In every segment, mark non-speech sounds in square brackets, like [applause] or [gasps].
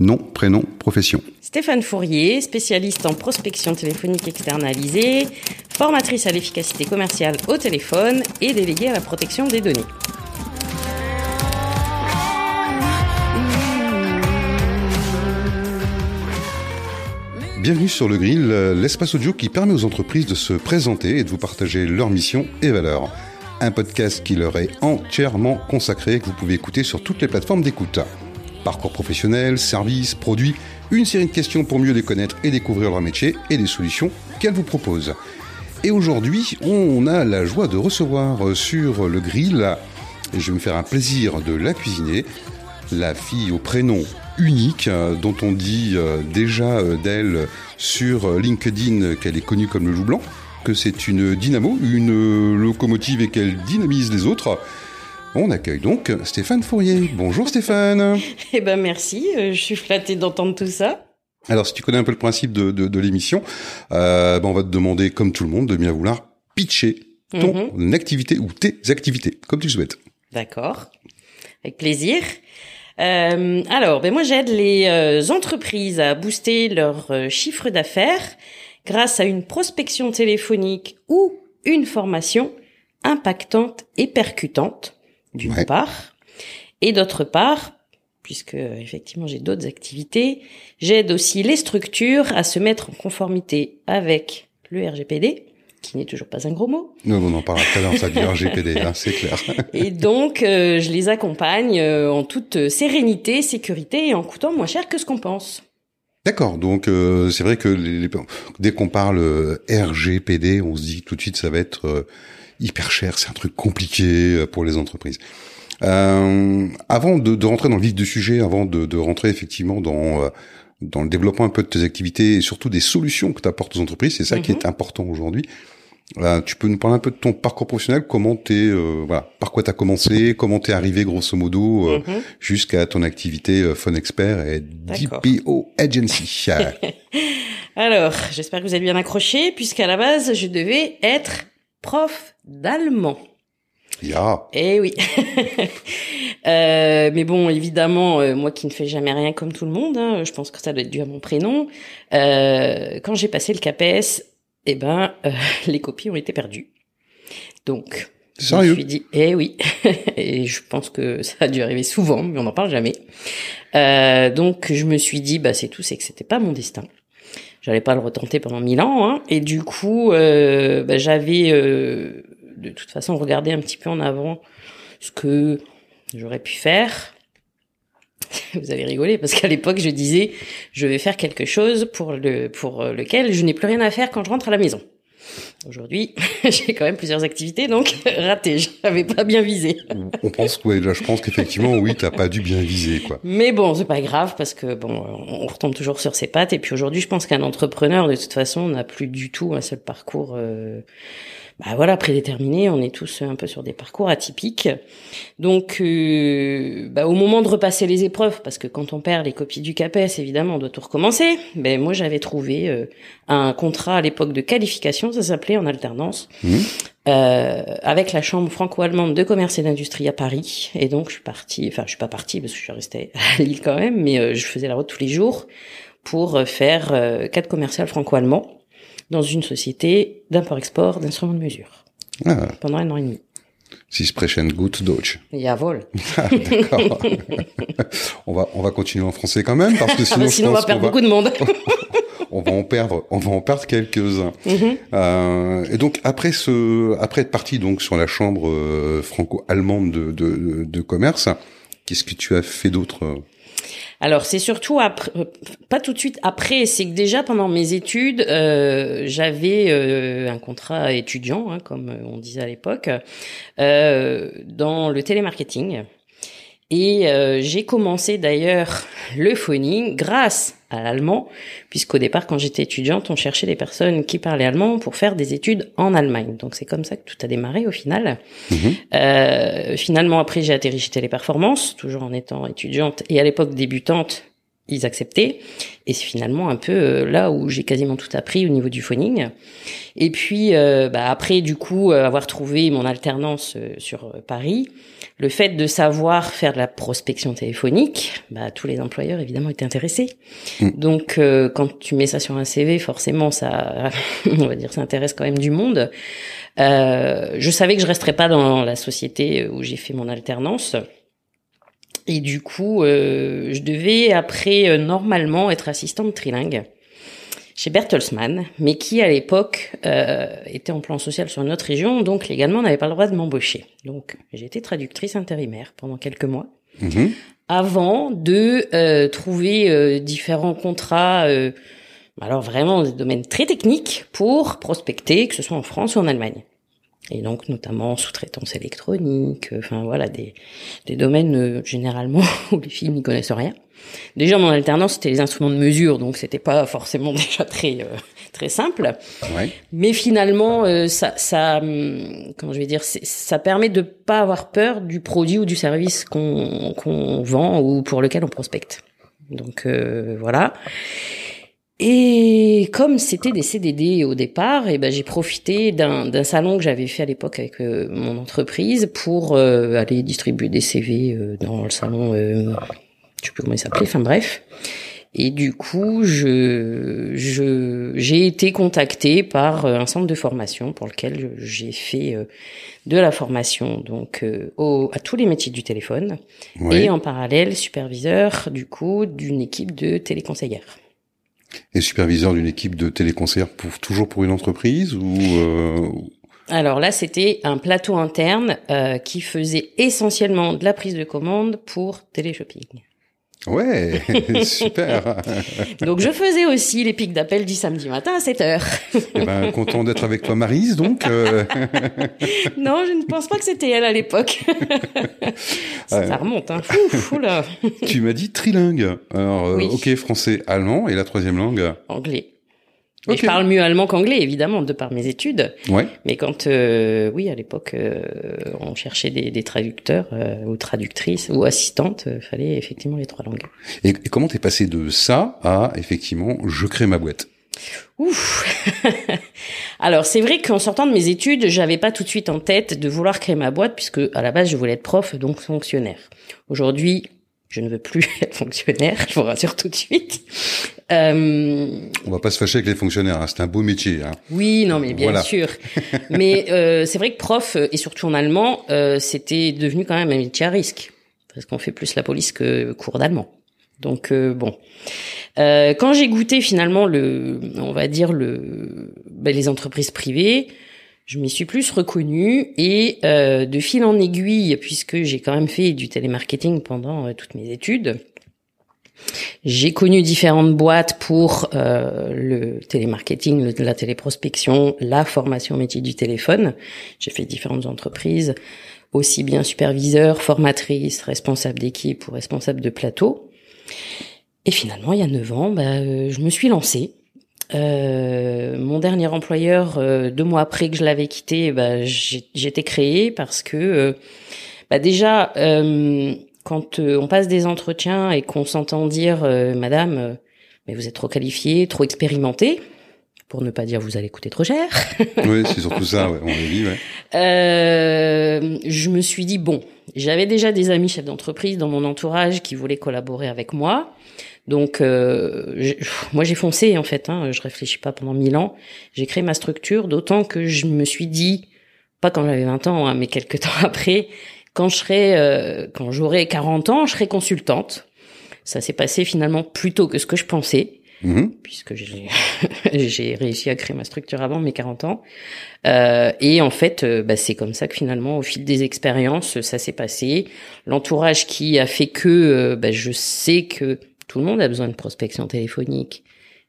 nom, prénom, profession. Stéphane Fourier, spécialiste en prospection téléphonique externalisée, formatrice à l'efficacité commerciale au téléphone et déléguée à la protection des données. Bienvenue sur le Grill, l'espace audio qui permet aux entreprises de se présenter et de vous partager leurs missions et valeurs. Un podcast qui leur est entièrement consacré, que vous pouvez écouter sur toutes les plateformes d'écoute. Parcours professionnel, services, produits, une série de questions pour mieux les connaître et découvrir leur métier et des solutions qu'elles vous proposent. Et aujourd'hui, on a la joie de recevoir sur le grill, je vais me faire un plaisir de la cuisiner, la fille au prénom unique, euh, dont on dit euh, déjà euh, d'elle sur LinkedIn qu'elle est connue comme le loup blanc, que c'est une dynamo, une locomotive et qu'elle dynamise les autres. On accueille donc Stéphane Fourier. Bonjour Stéphane. [laughs] Eh ben merci, je suis flattée d'entendre tout ça. Alors si tu connais un peu le principe de, de, de l'émission, euh, ben, on va te demander, comme tout le monde, de bien vouloir pitcher ton Mhm. activité ou tes activités, comme tu le souhaites. D'accord, avec plaisir. Euh, alors, ben moi j'aide les euh, entreprises à booster leur euh, chiffre d'affaires grâce à une prospection téléphonique ou une formation impactante et percutante, d'une Ouais. part, et d'autre part, puisque effectivement j'ai d'autres activités, j'aide aussi les structures à se mettre en conformité avec le RGPD, qui n'est toujours pas un gros mot, Nous, on en parlera tout à l'heure, ça du RGPD, hein, c'est clair. [laughs] et donc, euh, je les accompagne euh, en toute sérénité, sécurité et en coûtant moins cher que ce qu'on pense. D'accord, donc euh, c'est vrai que les- les- dès qu'on parle euh, RGPD, on se dit tout de suite ça va être euh, hyper cher, c'est un truc compliqué euh, pour les entreprises. Euh, avant de, de rentrer dans le vif du sujet, avant de, de rentrer effectivement dans euh, dans le développement un peu de tes activités et surtout des solutions que tu apportes aux entreprises, c'est ça qui Mhm. est important aujourd'hui. Euh, tu peux nous parler un peu de ton parcours professionnel, comment t'es, euh, voilà, par quoi t'as commencé, comment t'es arrivé grosso modo euh, Mhm. jusqu'à ton activité euh, Phone Expert et. DPO Agency. [laughs] Alors, j'espère que vous avez bien accroché, puisqu'à la base, je devais être prof d'allemand. ja, Eh oui. [laughs] Euh, mais bon, évidemment, euh, moi qui ne fais jamais rien comme tout le monde, hein, je pense que ça doit être dû à mon prénom. euh, quand j'ai passé le CAPES, eh ben, euh, [laughs] les copies ont été perdues. Donc, je me Sérieux suis dit, eh oui. [laughs] Et je pense que ça a dû arriver souvent, mais on n'en parle jamais. Euh, donc, je me suis dit, bah c'est tout, c'est que c'était pas mon destin. J'allais pas le retenter pendant mille ans, hein. Et du coup, euh, bah, j'avais euh, de toute façon regardé un petit peu en avant ce que j'aurais pu faire. [laughs] Vous allez rigoler parce qu'à l'époque, je disais, je vais faire quelque chose pour le pour lequel je n'ai plus rien à faire quand je rentre à la maison. Aujourd'hui, [laughs] j'ai quand même plusieurs activités, donc [laughs] raté. J'avais pas bien visé. on pense ouais, là, je pense qu'effectivement, oui, t'as pas dû bien viser, quoi. Mais bon, c'est pas grave parce que bon, on retombe toujours sur ses pattes. Et puis aujourd'hui, je pense qu'un entrepreneur, de toute façon, n'a plus du tout un seul parcours. Euh, bah voilà, prédéterminé. On est tous un peu sur des parcours atypiques. Donc, euh, bah, au moment de repasser les épreuves, parce que quand on perd les copies du CAPES, évidemment, on doit tout recommencer. Ben moi, j'avais trouvé euh, un contrat à l'époque de qualification, ça s'appelait en alternance. Mhm. Euh, avec la chambre franco-allemande de commerce et d'industrie à Paris. Et donc, je suis partie, enfin, je suis pas partie parce que je suis restée [laughs] à Lille quand même, mais euh, je faisais la route tous les jours pour euh, faire euh, cadre commercial franco-allemand dans une société d'import-export d'instruments de mesure Ah, pendant un an et demi. si sprechen gut Deutsch. Jawohl. Ah, d'accord. on va, on va continuer en français quand même, parce que sinon, je Sinon, on pense va perdre beaucoup de monde. [laughs] on va en perdre, on va en perdre quelques-uns. Mhm. Euh, et donc après ce, après être parti donc sur la chambre euh, franco-allemande de, de, de commerce, qu'est-ce que tu as fait d'autre euh? Alors c'est surtout après, euh, pas tout de suite après, c'est que déjà pendant mes études, euh, j'avais euh, un contrat étudiant, hein, comme on disait à l'époque, dans le télémarketing. Et euh, j'ai commencé d'ailleurs le phoning grâce à l'allemand, puisqu'au départ, quand j'étais étudiante, on cherchait des personnes qui parlaient allemand pour faire des études en Allemagne. Donc c'est comme ça que tout a démarré au final. Mhm. Euh, finalement, après, j'ai atterri chez Téléperformance, toujours en étant étudiante et à l'époque débutante ils acceptaient. Et c'est finalement un peu euh, là où j'ai quasiment tout appris au niveau du phoning. Et puis euh, bah, après, du coup, euh, avoir trouvé mon alternance sur Paris, le fait de savoir faire de la prospection téléphonique, bah, tous les employeurs évidemment étaient intéressés. Mm. Donc quand tu mets ça sur un CV, forcément ça, [laughs] on va dire, ça intéresse quand même du monde. je savais que je resterais pas dans la société où j'ai fait mon alternance. Et du coup, euh, je devais après euh, normalement être assistante trilingue chez Bertelsmann, mais qui à l'époque euh, était en plan social sur une autre région, donc légalement n'avait pas le droit de m'embaucher. Donc j'ai été traductrice intérimaire pendant quelques mois, mhm. avant de trouver différents contrats. alors vraiment des domaines très techniques pour prospecter, que ce soit en France ou en Allemagne et donc notamment sous-traitance électronique, euh, enfin voilà des des domaines euh, généralement [laughs] où les filles n'y connaissent rien. Déjà mon alternance c'était les instruments de mesure, donc c'était pas forcément [laughs] déjà très euh, très simple. Ouais. Mais finalement ça ça hum, comment je vais dire ça permet de pas avoir peur du produit ou du service qu'on qu'on vend ou pour lequel on prospecte. Donc voilà. Et comme c'était des CDD au départ, et eh ben j'ai profité d'un salon que j'avais fait à l'époque avec euh, mon entreprise pour euh, aller distribuer des CV euh, dans le salon, je sais plus comment il s'appelait, enfin bref. Et du coup, je j'ai été contactée par un centre de formation pour lequel j'ai fait de la formation donc au, à tous les métiers du téléphone et en parallèle superviseur du coup d'une équipe de téléconseillères. Et superviseur d'une équipe de téléconseillers pour toujours pour une entreprise ou euh... Alors là, c'était un plateau interne euh, qui faisait essentiellement de la prise de commande pour téléshopping. Ouais, [laughs] super. [laughs] donc je faisais aussi les pics d'appel du samedi matin à 7 heures. eh ben, content d'être avec toi Marise donc. Euh... [laughs] non, je ne pense pas que c'était elle à l'époque. Ça remonte hein. Fou, là. tu m'as dit trilingue. Alors euh, OK, français, allemand et la troisième langue? Anglais. Je parle mieux allemand qu'anglais, évidemment, de par mes études. Ouais. Mais quand, euh, oui, à l'époque, euh, on cherchait des, des traducteurs euh, ou traductrices ou assistantes, il fallait effectivement les trois langues. Et, et comment t'es passé de ça à effectivement, je crée ma boîte? Ouf. [laughs] Alors c'est vrai qu'en sortant de mes études, j'avais pas tout de suite en tête de vouloir créer ma boîte puisque à la base je voulais être prof donc fonctionnaire. Aujourd'hui, je ne veux plus [laughs] être fonctionnaire, je vous rassure tout de suite. Euh... On va pas se fâcher avec les fonctionnaires, hein, c'est un beau métier. Hein. Oui, non, mais bien sûr. [laughs] mais euh, c'est vrai que prof, et surtout en allemand, euh, c'était devenu quand même un métier à risque, parce qu'on fait plus la police que cours d'allemand. Donc euh, bon, euh, quand j'ai goûté finalement le, on va dire le, ben, les entreprises privées, je m'y suis plus reconnue et euh, de fil en aiguille, puisque j'ai quand même fait du télémarketing pendant euh, toutes mes études, j'ai connu différentes boîtes pour euh, le télémarketing, la téléprospection, la formation métier du téléphone. J'ai fait différentes entreprises, aussi bien superviseur, formatrice, responsable d'équipe ou responsable de plateau. Et finalement, il y a neuf ans, bah, je me suis lancée euh, mon dernier employeur, euh, deux mois après que je l'avais quitté, bah, j'étais créée parce que euh, bah déjà, quand on passe des entretiens et qu'on s'entend dire, Madame, mais vous êtes trop qualifiée, trop expérimentée, pour ne pas dire vous allez coûter trop cher. [laughs] oui, c'est surtout ça, ouais, on le dit. Ouais. je me suis dit bon, j'avais déjà des amis chefs d'entreprise dans mon entourage qui voulaient collaborer avec moi. Donc, euh, moi, j'ai foncé en fait. Hein, je réfléchis pas pendant mille ans. J'ai créé ma structure, d'autant que je me suis dit, pas quand j'avais 20 ans, hein, mais quelques [laughs] temps après, quand je serai, euh, quand j'aurai 40 ans, je serai consultante. Ça s'est passé finalement plus tôt que ce que je pensais, mm-hmm. puisque [laughs] j'ai réussi à créer ma structure avant mes 40 ans. Euh, et en fait, euh, bah, c'est comme ça que finalement, au fil des expériences, ça s'est passé. L'entourage qui a fait que euh, bah, je sais que tout le monde a besoin de prospection téléphonique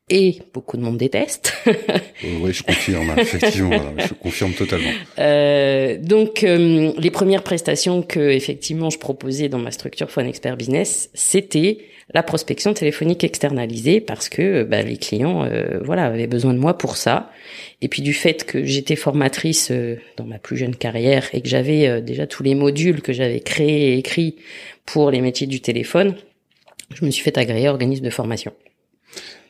et beaucoup de monde déteste. [laughs] oui, je confirme, effectivement, je confirme totalement. Euh, donc, euh, les premières prestations que effectivement je proposais dans ma structure Phone Expert Business, c'était la prospection téléphonique externalisée parce que bah, les clients, euh, voilà, avaient besoin de moi pour ça. Et puis du fait que j'étais formatrice euh, dans ma plus jeune carrière et que j'avais déjà tous les modules que j'avais créés et écrits pour les métiers du téléphone, je me suis fait agréer organisme de formation.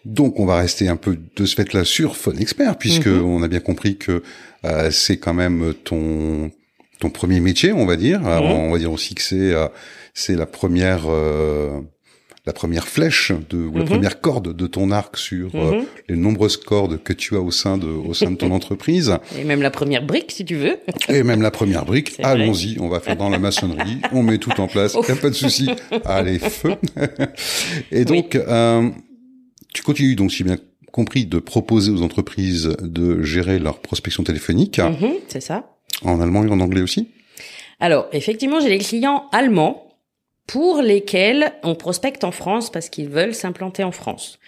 Donc on va rester un peu de ce fait-là sur Phone Expert, puisque Mhm. on a bien compris que euh, c'est quand même ton ton premier métier, on va dire. Alors, Mhm. On va dire aussi que c'est euh, c'est la première euh, la première flèche de ou la Mhm. première corde de ton arc sur euh, les nombreuses cordes que tu as au sein de au sein de ton [laughs] entreprise Et même la première brique, si tu veux. et même la première brique. Allons-y, on va faire dans la maçonnerie, on met tout en place, [laughs] y a pas de souci. Allez feu. [laughs] et donc euh, tu continues donc si bien compris de proposer aux entreprises de gérer leur prospection téléphonique Mhm, c'est ça. en allemand et en anglais aussi? Alors, effectivement, j'ai des clients allemands pour lesquels on prospecte en France parce qu'ils veulent s'implanter en France.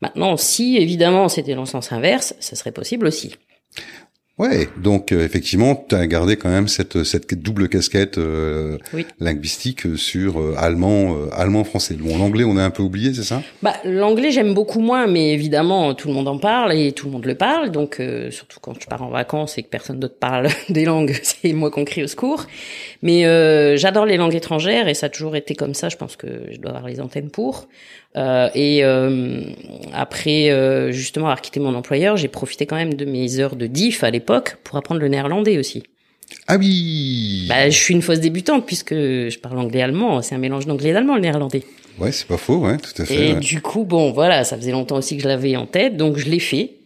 Maintenant, si évidemment c'était dans le sens inverse, ça serait possible aussi. Ouais, donc euh, effectivement, tu as gardé quand même cette cette double casquette euh, Oui. linguistique sur euh, allemand euh, allemand français. Bon, l'anglais on a un peu oublié, c'est ça? Bah, l'anglais j'aime beaucoup moins, mais évidemment tout le monde en parle et tout le monde le parle. Donc euh, surtout quand je pars en vacances et que personne d'autre parle [laughs] des langues, [laughs] c'est moi qu'on crie au secours. Mais euh, j'adore les langues étrangères et ça a toujours été comme ça. Je pense que je dois avoir les antennes pour. Euh, et euh, après euh, justement avoir quitté mon employeur, j'ai profité quand même de mes heures de diff à l'époque pour apprendre le néerlandais aussi. Ah oui. Bah, je suis une fausse débutante puisque je parle anglais-allemand. C'est un mélange d'anglais et d'allemand le néerlandais. Ouais, c'est pas faux, ouais, tout à fait. Et ouais. du coup, bon, voilà, ça faisait longtemps aussi que je l'avais en tête, donc je l'ai fait.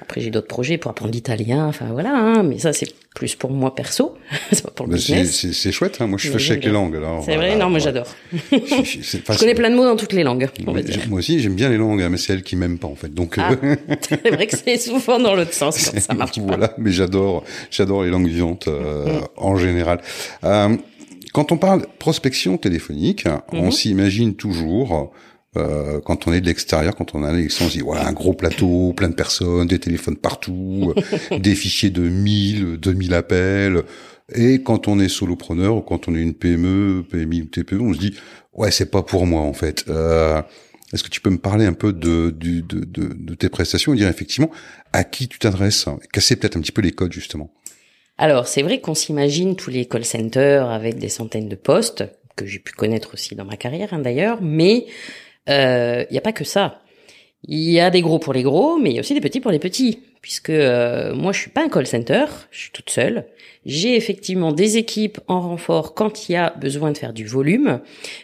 Après, j'ai d'autres projets pour apprendre l'italien, enfin voilà, hein, mais ça, c'est plus pour moi perso, [laughs] c'est pas pour le Bah, business. c'est, chouette, hein. moi je suis fâché avec les langues. Alors, C'est vrai, non, moi ouais. j'adore. [laughs] Je, pas- connais plein de mots dans toutes les langues, on va Mais dire. j'ai- Moi aussi, j'aime bien les langues, hein, mais c'est elles qui m'aiment pas en fait. Donc Ah, euh, [laughs] c'est vrai que c'est souvent dans l'autre sens quand ça marche pas. voilà, mais j'adore, j'adore les langues vivantes euh, Mm. en général. Euh, quand on parle prospection téléphonique, on Mhm. s'imagine toujours. Euh, quand on est de l'extérieur, quand on a l'élection, on se dit voilà un gros plateau, plein de personnes, des téléphones partout, euh, [laughs] des fichiers de 1000, 2000 appels. Et quand on est solopreneur ou quand on est une PME, PMI ou TPE, on se dit ouais c'est pas pour moi en fait. Euh, est-ce que tu peux me parler un peu de, de, de, de tes prestations et dire effectivement à qui tu t'adresses Casser peut-être un petit peu les codes justement? Alors, c'est vrai qu'on s'imagine tous les call centers avec des centaines de postes, que j'ai pu connaître aussi dans ma carrière hein, d'ailleurs, mais il n'y a pas que ça. Il y a des gros pour les gros, mais il y a aussi des petits pour les petits. Puisque euh, moi, je suis pas un call center, je suis toute seule. J'ai effectivement des équipes en renfort quand il y a besoin de faire du volume,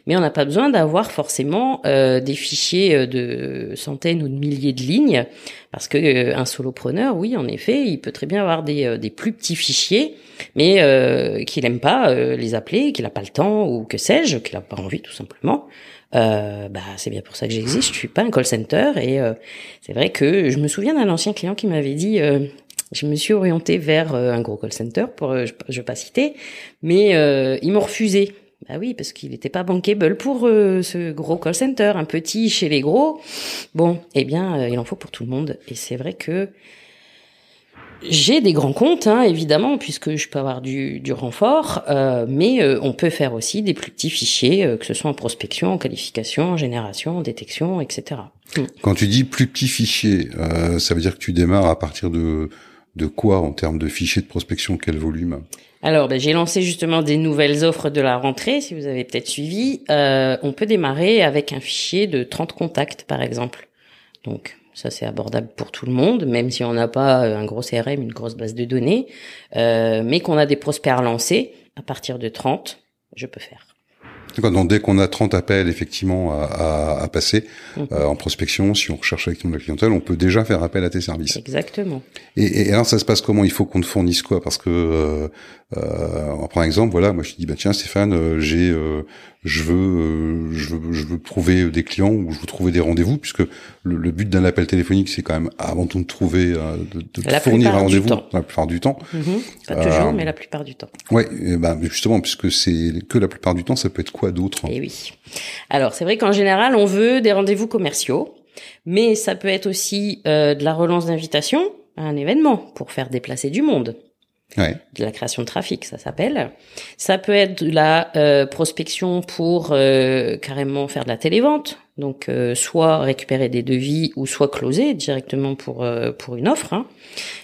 mais on n'a pas besoin d'avoir forcément euh, des fichiers euh, de centaines ou de milliers de lignes, parce que euh, un solopreneur, oui, en effet, il peut très bien avoir des, euh, plus petits fichiers, mais euh, qu'il aime pas euh, les appeler, qu'il a pas le temps ou que sais-je, qu'il a pas envie tout simplement. Euh, bah c'est bien pour ça que j'existe. Je suis pas un call center et euh, c'est vrai que je me souviens d'un ancien client qui m'avait dit. euh, je me suis orientée vers euh, un gros call center pour euh, je, je vais pas citer, mais euh, ils m'ont refusé. Bah oui, parce qu'il n'était pas bankable pour euh, ce gros call center, un petit chez les gros. Bon, eh bien, il en faut pour tout le monde. Et c'est vrai que j'ai des grands comptes, hein, évidemment, puisque je peux avoir du, du renfort, euh, mais euh, on peut faire aussi des plus petits fichiers, euh, que ce soit en prospection, en qualification, en génération, en détection, etc. Quand tu dis plus petit fichier, euh, ça veut dire que tu démarres à partir de de quoi en termes de fichiers de prospection, quel volume? Alors, ben, j'ai lancé justement des nouvelles offres de la rentrée, si vous avez peut-être suivi. Euh, on peut démarrer avec un fichier de 30 contacts, par exemple. Donc, ça, c'est abordable pour tout le monde, même si on n'a pas un gros CRM, une grosse base de données, euh, mais qu'on a des prospects à relancer, à partir de 30, je peux faire. Donc dès qu'on a 30 appels effectivement à, à, à passer Mhm. euh, en prospection, si on recherche avec de la clientèle, on peut déjà faire appel à tes services. Exactement. Et, et alors ça se passe comment? Il faut qu'on te fournisse quoi? Parce que euh, euh, on prend un exemple, voilà, moi je te dis bah tiens Stéphane, euh, j'ai, euh, je veux, euh, je veux, je veux trouver des clients ou je veux trouver des rendez-vous, puisque le, le but d'un appel téléphonique c'est quand même avant tout de trouver, euh, de, de fournir un rendez-vous la plupart du temps. Mhm. Pas toujours, Euh, mais la plupart du temps. Ouais, et ben justement puisque c'est que la plupart du temps, ça peut être quoi d'autre Eh oui. Alors, c'est vrai qu'en général, on veut des rendez-vous commerciaux, mais ça peut être aussi euh, de la relance d'invitation à un événement pour faire déplacer du monde. Ouais. de la création de trafic, ça s'appelle. Ça peut être de la euh, prospection pour euh, carrément faire de la télévente, donc euh, soit récupérer des devis ou soit closer directement pour euh, pour une offre. Hein.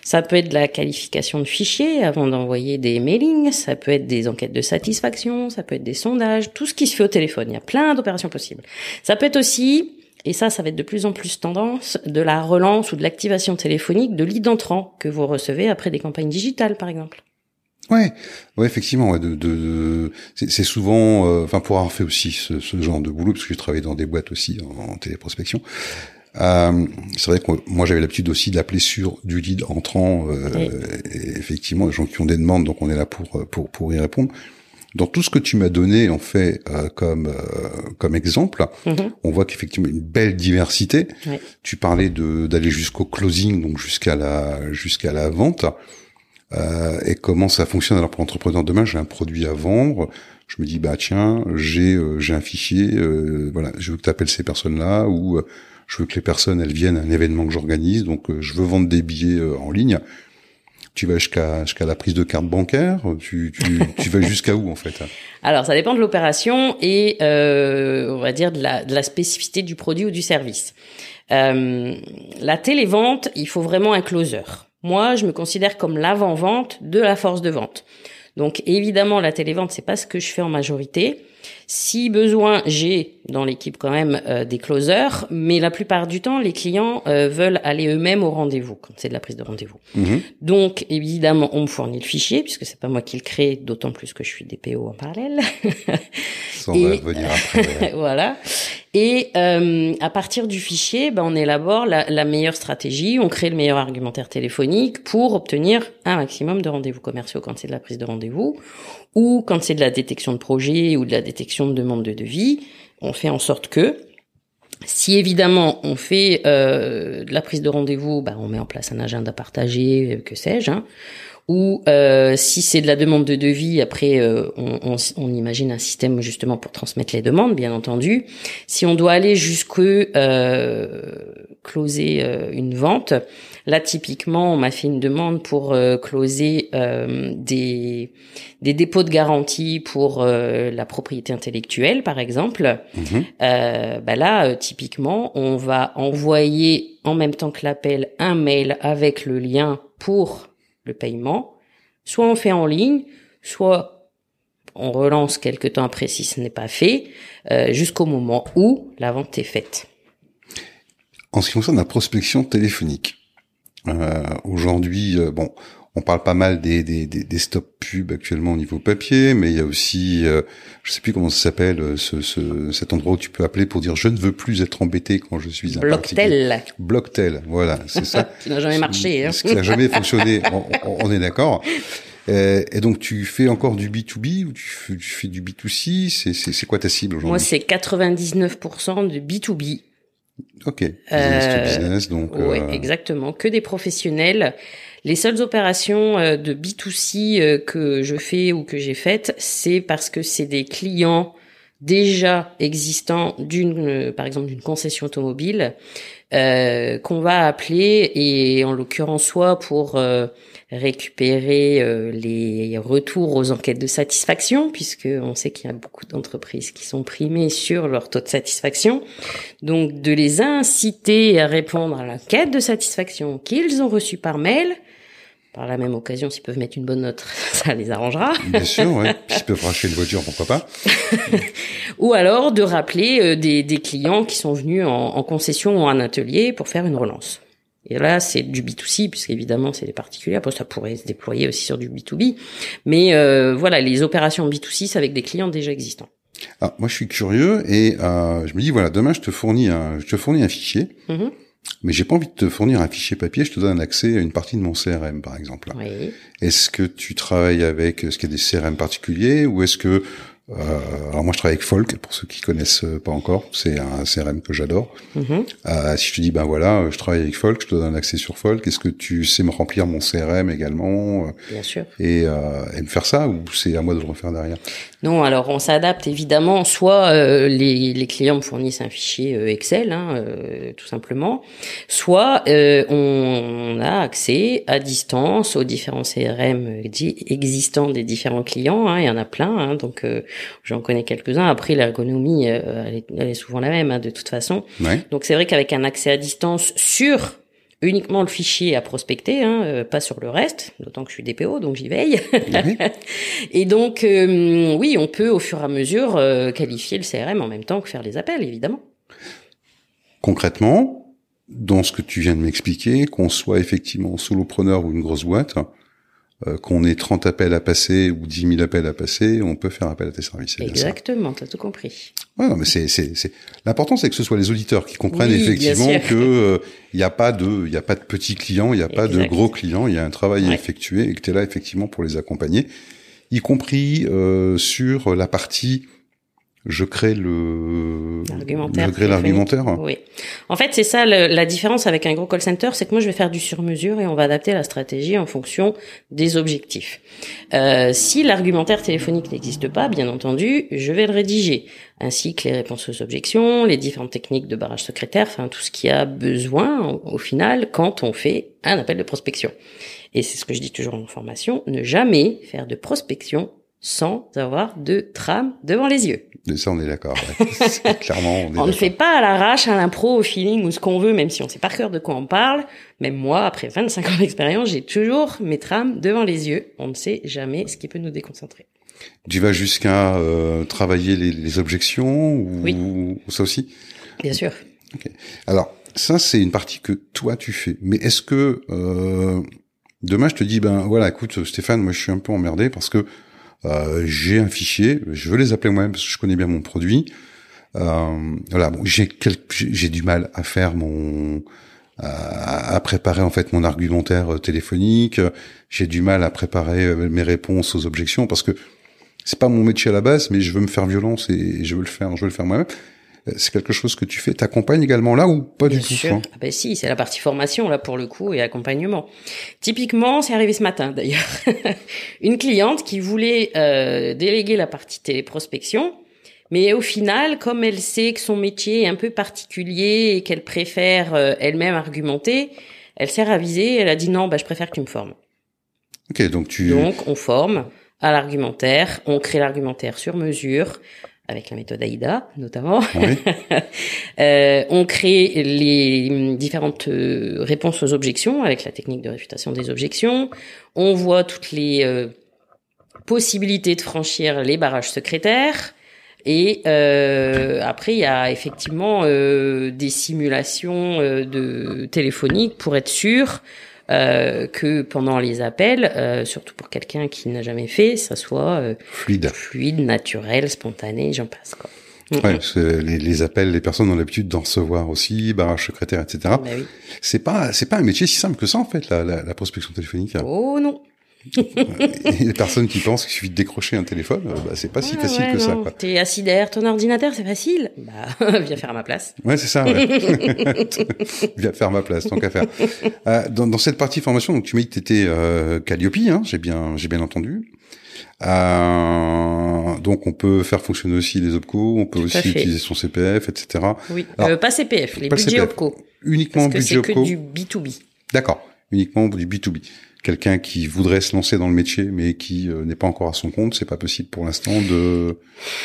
Ça peut être de la qualification de fichiers avant d'envoyer des mailings, ça peut être des enquêtes de satisfaction, ça peut être des sondages, tout ce qui se fait au téléphone. Il y a plein d'opérations possibles. Ça peut être aussi et ça, ça va être de plus en plus tendance, de la relance ou de l'activation téléphonique de lead entrant que vous recevez après des campagnes digitales, par exemple. Ouais, ouais, effectivement. Ouais, de, de, c'est souvent, euh, enfin, pour avoir fait aussi ce, ce, genre de boulot, parce que j'ai travaillé dans des boîtes aussi en, en téléprospection. Euh, c'est vrai que moi j'avais l'habitude aussi d'appeler sur du lead entrant. Euh, et effectivement, les gens qui ont des demandes, donc on est là pour pour pour y répondre. Dans tout ce que tu m'as donné en fait euh, comme euh, comme exemple, Mhm. on voit qu'effectivement une belle diversité. Tu parlais de d'aller jusqu'au closing, donc jusqu'à la jusqu'à la vente. Euh, et comment ça fonctionne? Alors pour l'entrepreneur demain J'ai un produit à vendre. Je me dis bah tiens, j'ai euh, j'ai un fichier. euh, voilà, je veux que tu appelles ces personnes-là ou je veux que les personnes elles viennent à un événement que j'organise. Donc je veux vendre des billets en ligne. Tu vas jusqu'à jusqu'à la prise de carte bancaire. Tu tu, tu vas jusqu'à où en fait? Alors, ça dépend de l'opération et euh, on va dire de la, de la spécificité du produit ou du service. Euh, la télévente, il faut vraiment un closer. Moi, je me considère comme l'avant-vente de la force de vente. Donc, évidemment, la télévente, c'est pas ce que je fais en majorité. Si besoin, j'ai dans l'équipe quand même euh, des closers, mais la plupart du temps, les clients euh, veulent aller eux-mêmes au rendez-vous quand c'est de la prise de rendez-vous. Mhm. Donc, évidemment, on me fournit le fichier puisque c'est pas moi qui le crée, d'autant plus que je suis DPO en parallèle. Ça, on Et- va revenir après. [laughs] voilà. Et euh, à partir du fichier, ben, on élabore la, la meilleure stratégie, on crée le meilleur argumentaire téléphonique pour obtenir un maximum de rendez-vous commerciaux quand c'est de la prise de rendez-vous ou quand c'est de la détection de projet ou de la détection de demande de devis. On fait en sorte que si évidemment on fait euh, de la prise de rendez-vous, ben, on met en place un agenda partagé, que sais-je. hein. Ou euh, si c'est de la demande de devis, après euh, on, on, on imagine un système justement pour transmettre les demandes, bien entendu. Si on doit aller jusque euh, closer euh, une vente, là typiquement on m'a fait une demande pour euh, closer euh, des des dépôts de garantie pour euh, la propriété intellectuelle, par exemple. Euh, bah là, typiquement, on va envoyer en même temps que l'appel un mail avec le lien pour le paiement. Soit on fait en ligne, soit on relance quelque temps après si ce n'est pas fait, euh, jusqu'au moment où la vente est faite. En ce qui concerne la prospection téléphonique, euh, aujourd'hui, euh, bon, on parle pas mal des, des, des, des stop pubs actuellement au niveau papier, mais il y a aussi, euh, je sais plus comment ça s'appelle, euh, ce, ce, cet endroit où tu peux appeler pour dire je ne veux plus être embêté quand je suis un. Blocktel, Blocktel, voilà, c'est ça. [laughs] qui n'a jamais marché. Hein. Ce qui n'a jamais fonctionné, on, on- on est d'accord. Euh, et donc tu fais encore du B2B ou tu fais, tu fais du B2C C'est c'est- c'est quoi ta cible Moi, aujourd'hui c'est 99% de B2B. Ok, business to Euh, business, donc Ouais, euh, exactement. Que des professionnels. Les seules opérations euh, de B2C euh, que je fais ou que j'ai faites, c'est parce que c'est des clients déjà existants d'une, euh, par exemple, d'une concession automobile, qu'on va appeler et en l'occurrence soit pour récupérer euh, les retours aux enquêtes de satisfaction, puisque on sait qu'il y a beaucoup d'entreprises qui sont primées sur leur taux de satisfaction, donc de les inciter à répondre à l'enquête de satisfaction qu'ils ont reçue par mail. Par la même occasion, s'ils peuvent mettre une bonne note, [laughs] ça les arrangera. bien sûr, ouais. [laughs] Puis ils peuvent racheter une voiture, pourquoi pas Ou alors de rappeler euh, des, des clients qui sont venus en, en concession ou en atelier pour faire une relance. Et là, c'est du B2C, puisqu'évidemment, c'est des particuliers. Après, ça pourrait se déployer aussi sur du B2B. Mais euh, voilà, les opérations B2C, c'est avec des clients déjà existants. Ah, moi, je suis curieux et euh, je me dis voilà, demain, je te fournis un, je te fournis un fichier, Mhm. mais j'ai pas envie de te fournir un fichier papier. Je te donne un accès à une partie de mon CRM, par exemple. Oui. Est-ce que tu travailles avec, est-ce qu'il y a des CRM particuliers ou est-ce que alors moi je travaille avec Folk pour ceux qui connaissent euh, pas encore, c'est un CRM que j'adore. Mhm. Euh, si je te dis ben voilà, je travaille avec Folk, je te donne un accès sur Folk, est-ce que tu sais me remplir mon CRM également euh, Bien sûr. et, euh, et me faire ça ou c'est à moi de le refaire derrière? Non, alors on s'adapte évidemment. Soit euh, les, les clients me fournissent un fichier euh, Excel, hein, euh, tout simplement. Soit euh, on, a accès à distance aux différents CRM existants des différents clients. hein, il y en a plein. hein, donc euh, j'en connais quelques-uns. Après, l'ergonomie, euh, elle, est, elle, est, souvent la même hein, de toute façon. Ouais. Donc c'est vrai qu'avec un accès à distance sur uniquement le fichier à prospecter, hein, euh, pas sur le reste, d'autant que je suis DPO, donc j'y veille. Oui. [laughs] et donc, euh, oui, on peut au fur et à mesure euh, qualifier le CRM en même temps que faire les appels, évidemment. Concrètement, dans ce que tu viens de m'expliquer, qu'on soit effectivement solopreneur ou une grosse boîte, euh, qu'on ait 30 appels à passer ou 10 000 appels à passer, on peut faire appel à tes services. Exactement, t'as tout compris. Ouais, non, mais c'est, c'est, c'est... l'important, c'est que ce soit les auditeurs qui comprennent Oui, effectivement sûr. que il n'y a pas de, il a pas de petits clients, il n'y a pas de gros clients, il y a un travail à Ouais. effectuer et que tu es là effectivement pour les accompagner, y compris euh, sur la partie je crée le, L'argumentaire je crée l'argumentaire. Oui. En fait, c'est ça le- la différence avec un gros call center, c'est que moi je vais faire du sur-mesure et on va adapter la stratégie en fonction des objectifs. Euh, si l'argumentaire téléphonique n'existe pas, bien entendu, je vais le rédiger, ainsi que les réponses aux objections, les différentes techniques de barrage secrétaire, enfin tout ce qui a besoin au final quand on fait un appel de prospection. Et c'est ce que je dis toujours en formation, ne jamais faire de prospection sans avoir de trame devant les yeux. Et ça, on est d'accord. ouais. [laughs] Clairement, on est On ne fait pas à l'arrache, à l'impro, au feeling ou ce qu'on veut, même si on sait par cœur de quoi on parle. Même moi, après 25 ans d'expérience, j'ai toujours mes trames devant les yeux. On ne sait jamais ce qui peut nous déconcentrer. Tu vas jusqu'à euh, travailler les, les objections ou, Oui. ou ça aussi? Bien sûr. Alors, ça, c'est une partie que toi, tu fais. Mais est-ce que euh, demain, je te dis, ben voilà, écoute, Stéphane, moi, je suis un peu emmerdé parce que euh, j'ai un fichier, je veux les appeler moi-même parce que je connais bien mon produit. Euh, voilà, bon, j'ai j'ai du mal à faire mon à, à préparer en fait mon argumentaire euh, téléphonique. J'ai du mal à préparer euh, mes réponses aux objections parce que c'est pas mon métier à la base, mais je veux me faire violence et je veux le faire, je veux le faire moi-même. C'est quelque chose que tu fais. T'accompagnes également là ou pas Bien du tout sûr. hein Ah ben si, c'est la partie formation là pour le coup et accompagnement. Typiquement, c'est arrivé ce matin [laughs] d'ailleurs. Une cliente qui voulait euh, déléguer la partie téléprospection, mais au final, comme elle sait que son métier est un peu particulier et qu'elle préfère euh, elle-même argumenter, elle s'est ravisée. Elle a dit non, bah je préfère que tu me formes. Ok, donc tu. Donc, on forme à l'argumentaire, on crée l'argumentaire sur mesure, avec la méthode AIDA notamment. Oui. [laughs] Euh, on crée les différentes euh, réponses aux objections avec la technique de réfutation des objections. On voit toutes les euh, possibilités de franchir les barrages secrétaires. Et euh, après, il y a effectivement des simulations de téléphoniques pour être sûr euh, que pendant les appels, euh, surtout pour quelqu'un qui n'a jamais fait, ça soit euh, Fluide. fluide, naturel, spontané, j'en passe quoi. Mm, Ouais, mm. parce que les, les appels, les personnes ont l'habitude d'en recevoir aussi, barrage secrétaire, etc. Bah oui. C'est pas, c'est pas un métier si simple que ça en fait, la, la, la prospection téléphonique. Oh non. Et les personnes qui pensent qu'il suffit de décrocher un téléphone, euh, bah, c'est pas si facile ouais, que ça. non. Quoi. T'es assis derrière ton ordinateur, c'est facile. Bah, [laughs] viens faire à ma place. Ouais, c'est ça. Ouais. [laughs] [laughs] Viens faire ma place, tant qu'à faire. Euh, dans, dans cette partie formation, donc tu m'as dit que t'étais euh, Calliope, hein, j'ai bien, j'ai bien entendu. Euh, donc on peut faire fonctionner aussi les OPCO, on peut Tout à aussi utiliser son CPF, etc. Oui. Alors, euh, pas CPF, les pas budgets CPF. OPCO. Uniquement Parce que budget c'est que du B2B. D'accord. Uniquement du B2B. Quelqu'un qui voudrait se lancer dans le métier, mais qui euh, n'est pas encore à son compte, c'est pas possible pour l'instant de.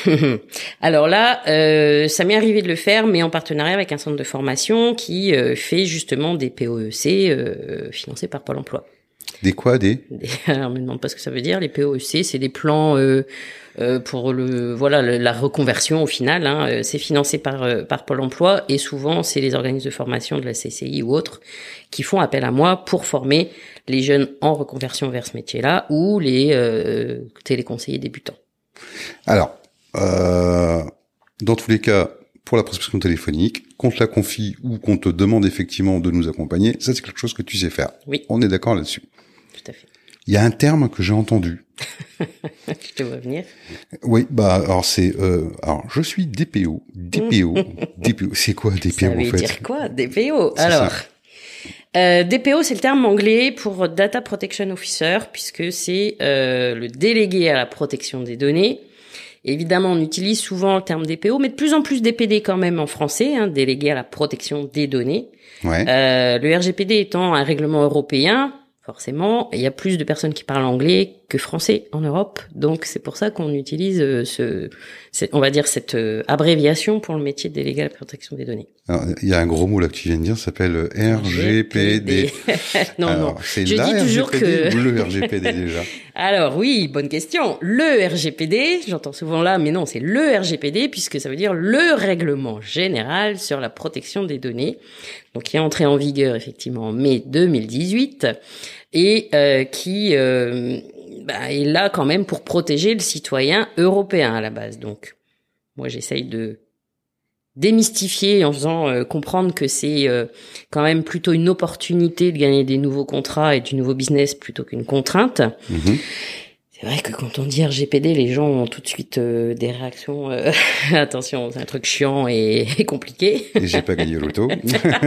[laughs] Alors là, euh, ça m'est arrivé de le faire, mais en partenariat avec un centre de formation qui euh, fait justement des POEC euh, financés par Pôle Emploi. Des quoi Des? Des- [laughs] Alors, me demande pas ce que ça veut dire. Les POEC, c'est des plans pour le voilà le- la reconversion au final. Hein, Euh, c'est financé par euh, par Pôle Emploi et souvent c'est les organismes de formation de la CCI ou autres qui font appel à moi pour former les jeunes en reconversion vers ce métier-là ou les euh, téléconseillers débutants. Alors, euh, dans tous les cas, pour la prospection téléphonique, qu'on te la confie ou qu'on te demande effectivement de nous accompagner, ça c'est quelque chose que tu sais faire. Oui. On est d'accord là-dessus. Tout à fait. Il y a un terme que j'ai entendu. [laughs] Je te vois venir. Oui, bah alors c'est euh, alors je suis DPO, DPO, [laughs] DPO. C'est quoi DPO Ça en veut fait? dire quoi DPO Alors, euh, DPO, c'est le terme anglais pour Data Protection Officer, puisque c'est euh, le délégué à la protection des données. Évidemment, on utilise souvent le terme DPO, mais de plus en plus DPD quand même en français, hein, délégué à la protection des données. Ouais. Euh, le RGPD étant un règlement européen, forcément, il y a plus de personnes qui parlent anglais que français en Europe. Donc c'est pour ça qu'on utilise euh, ce, on va dire cette euh, abréviation pour le métier de délégué à la protection des données. Il y a un gros mot là que tu viens de dire, ça s'appelle RGPD. [laughs] non, non. C'est la dis toujours RGPD que... ou le RGPD déjà? [laughs] Alors oui, bonne question. Le RGPD, j'entends souvent là, mais non, c'est le RGPD puisque ça veut dire le règlement général sur la protection des données. Donc qui est entré en vigueur effectivement en mai 2018 et euh, qui euh, bah, est là quand même pour protéger le citoyen européen à la base. Donc, moi, j'essaye de démystifier en faisant euh, comprendre que c'est euh, quand même plutôt une opportunité de gagner des nouveaux contrats et du nouveau business plutôt qu'une contrainte. Mm-hmm. C'est vrai que quand on dit RGPD, les gens ont tout de suite euh, des réactions. [laughs] attention, c'est un truc chiant et, [laughs] compliqué. Et j'ai pas gagné l'auto.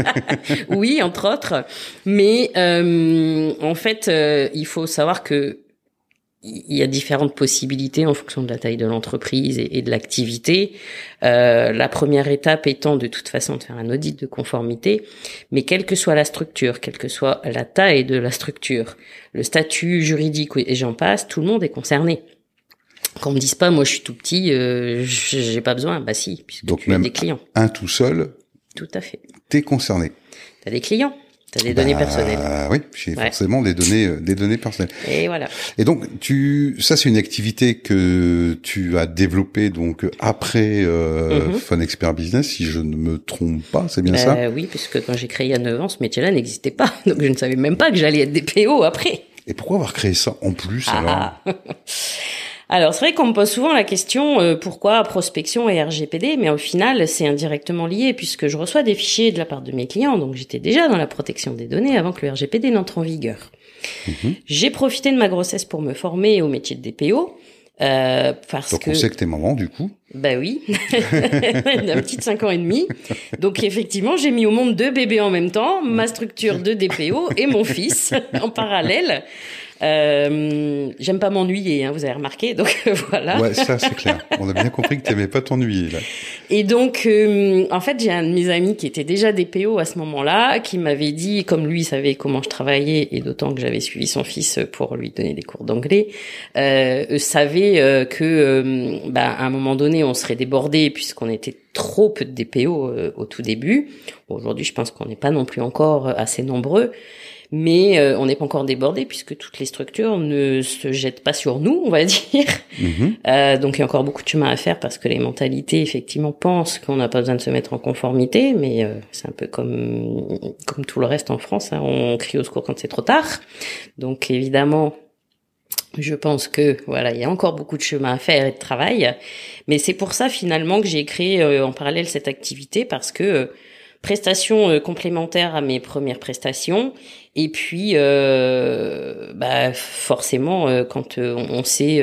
[laughs] oui, entre autres. Mais en fait, il faut savoir que il y a différentes possibilités en fonction de la taille de l'entreprise et, de l'activité. Euh, la première étape étant de toute façon de faire un audit de conformité, mais quelle que soit la structure, quelle que soit la taille de la structure, le statut juridique et j'en passe, tout le monde est concerné. Qu'on me dise pas, moi je suis tout petit, euh, j'ai pas besoin. Bah si, puisque Donc tu même as des clients. Un tout seul. Tout à fait. T'es concerné. T'as des clients. T'as des données bah, personnelles. Oui, j'ai forcément des données, euh, des données personnelles. Et voilà. Et donc, tu, ça c'est une activité que tu as développée donc après euh, mm Fun Expert Business, si je ne me trompe pas, c'est bien ça? Oui, puisque quand j'ai créé il y a 9 ans, ce métier-là n'existait pas, [laughs] donc je ne savais même pas que j'allais être DPO après. Et pourquoi avoir créé ça en plus ah. alors? [laughs] Alors c'est vrai qu'on me pose souvent la question euh, pourquoi prospection et RGPD, mais au final c'est indirectement lié puisque je reçois des fichiers de la part de mes clients, donc j'étais déjà dans la protection des données avant que le RGPD n'entre en vigueur. Mhm. J'ai profité de ma grossesse pour me former au métier de DPO. Euh, parce Donc que... on sait que t'es maman du coup. Bah oui, [laughs] d'un petit 5 ans et demi. Donc effectivement, j'ai mis au monde deux bébés en même temps, ma structure de DPO et mon fils [laughs] en parallèle. Euh, J'aime pas m'ennuyer, hein, vous avez remarqué, [laughs] donc voilà. Ouais, ça c'est clair. On a bien compris que t'aimais pas t'ennuyer là. Et donc, euh, en fait, j'ai un de mes amis qui était déjà DPO à ce moment-là, qui m'avait dit, comme lui savait comment je travaillais, et d'autant que j'avais suivi son fils pour lui donner des cours d'anglais, euh, savait euh, que, euh, bah, à un moment donné, on serait débordé puisqu'on était trop peu de DPO euh, au tout début. Aujourd'hui, je pense qu'on n'est pas non plus encore assez nombreux mais euh, on n'est pas encore débordé puisque toutes les structures ne se jettent pas sur nous, on va [laughs] dire. Mhm. Euh, donc il y a encore beaucoup de chemin à faire parce que les mentalités effectivement pensent qu'on n'a pas besoin de se mettre en conformité, mais euh, c'est un peu comme comme tout le reste en France, hein, on crie au secours quand c'est trop tard. Donc évidemment. Je pense que voilà, il y a encore beaucoup de chemin à faire et de travail, mais c'est pour ça finalement que j'ai créé en parallèle cette activité parce que prestations euh, complémentaires à mes premières prestations. Et puis, euh, bah, forcément, euh, quand on sait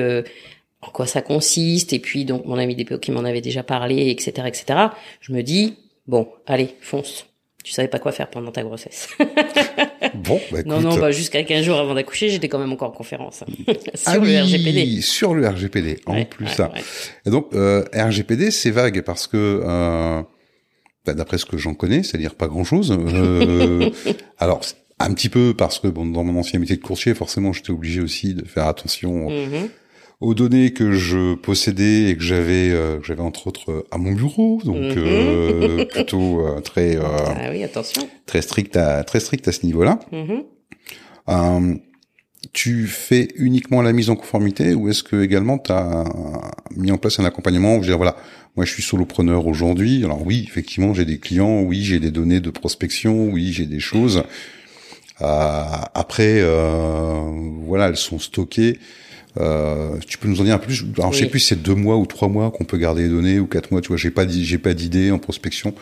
en quoi ça consiste, et puis donc mon ami DPO qui m'en avait déjà parlé, etc., etc., je me dis, bon, allez, fonce. Tu savais pas quoi faire pendant ta grossesse. [laughs] bon, bah, écoute. Non, non, bah, jusqu'à 15 jours avant d'accoucher, j'étais quand même encore en conférence. [laughs] sur ah le RGPD. Sur le RGPD, en plus ça. Et donc, RGPD, c'est vague parce que bah, d'après ce que j'en connais, c'est-à-dire pas grand-chose. Euh, [laughs] alors, un petit peu parce que bon, dans mon ancien métier de courtier, forcément, j'étais obligé aussi de faire attention mm-hmm. aux données que je possédais et que j'avais, euh, j'avais entre autres à mon bureau, donc mm-hmm. euh, [laughs] plutôt euh, très, ah oui, attention, très strict à très strict à ce niveau-là. Mm-hmm. Tu fais uniquement la mise en conformité ou est-ce que également tu as mis en place un accompagnement je veux dire voilà moi, je suis solopreneur aujourd'hui. Alors oui, effectivement, j'ai des clients, oui, j'ai des données de prospection, oui, j'ai des choses. Euh, après, euh, voilà, elles sont stockées. Euh, tu peux nous en dire un peu plus? Alors, je sais plus si c'est deux mois ou trois mois qu'on peut garder les données ou quatre mois. Tu vois, j'ai pas j'ai pas d'idée en prospection.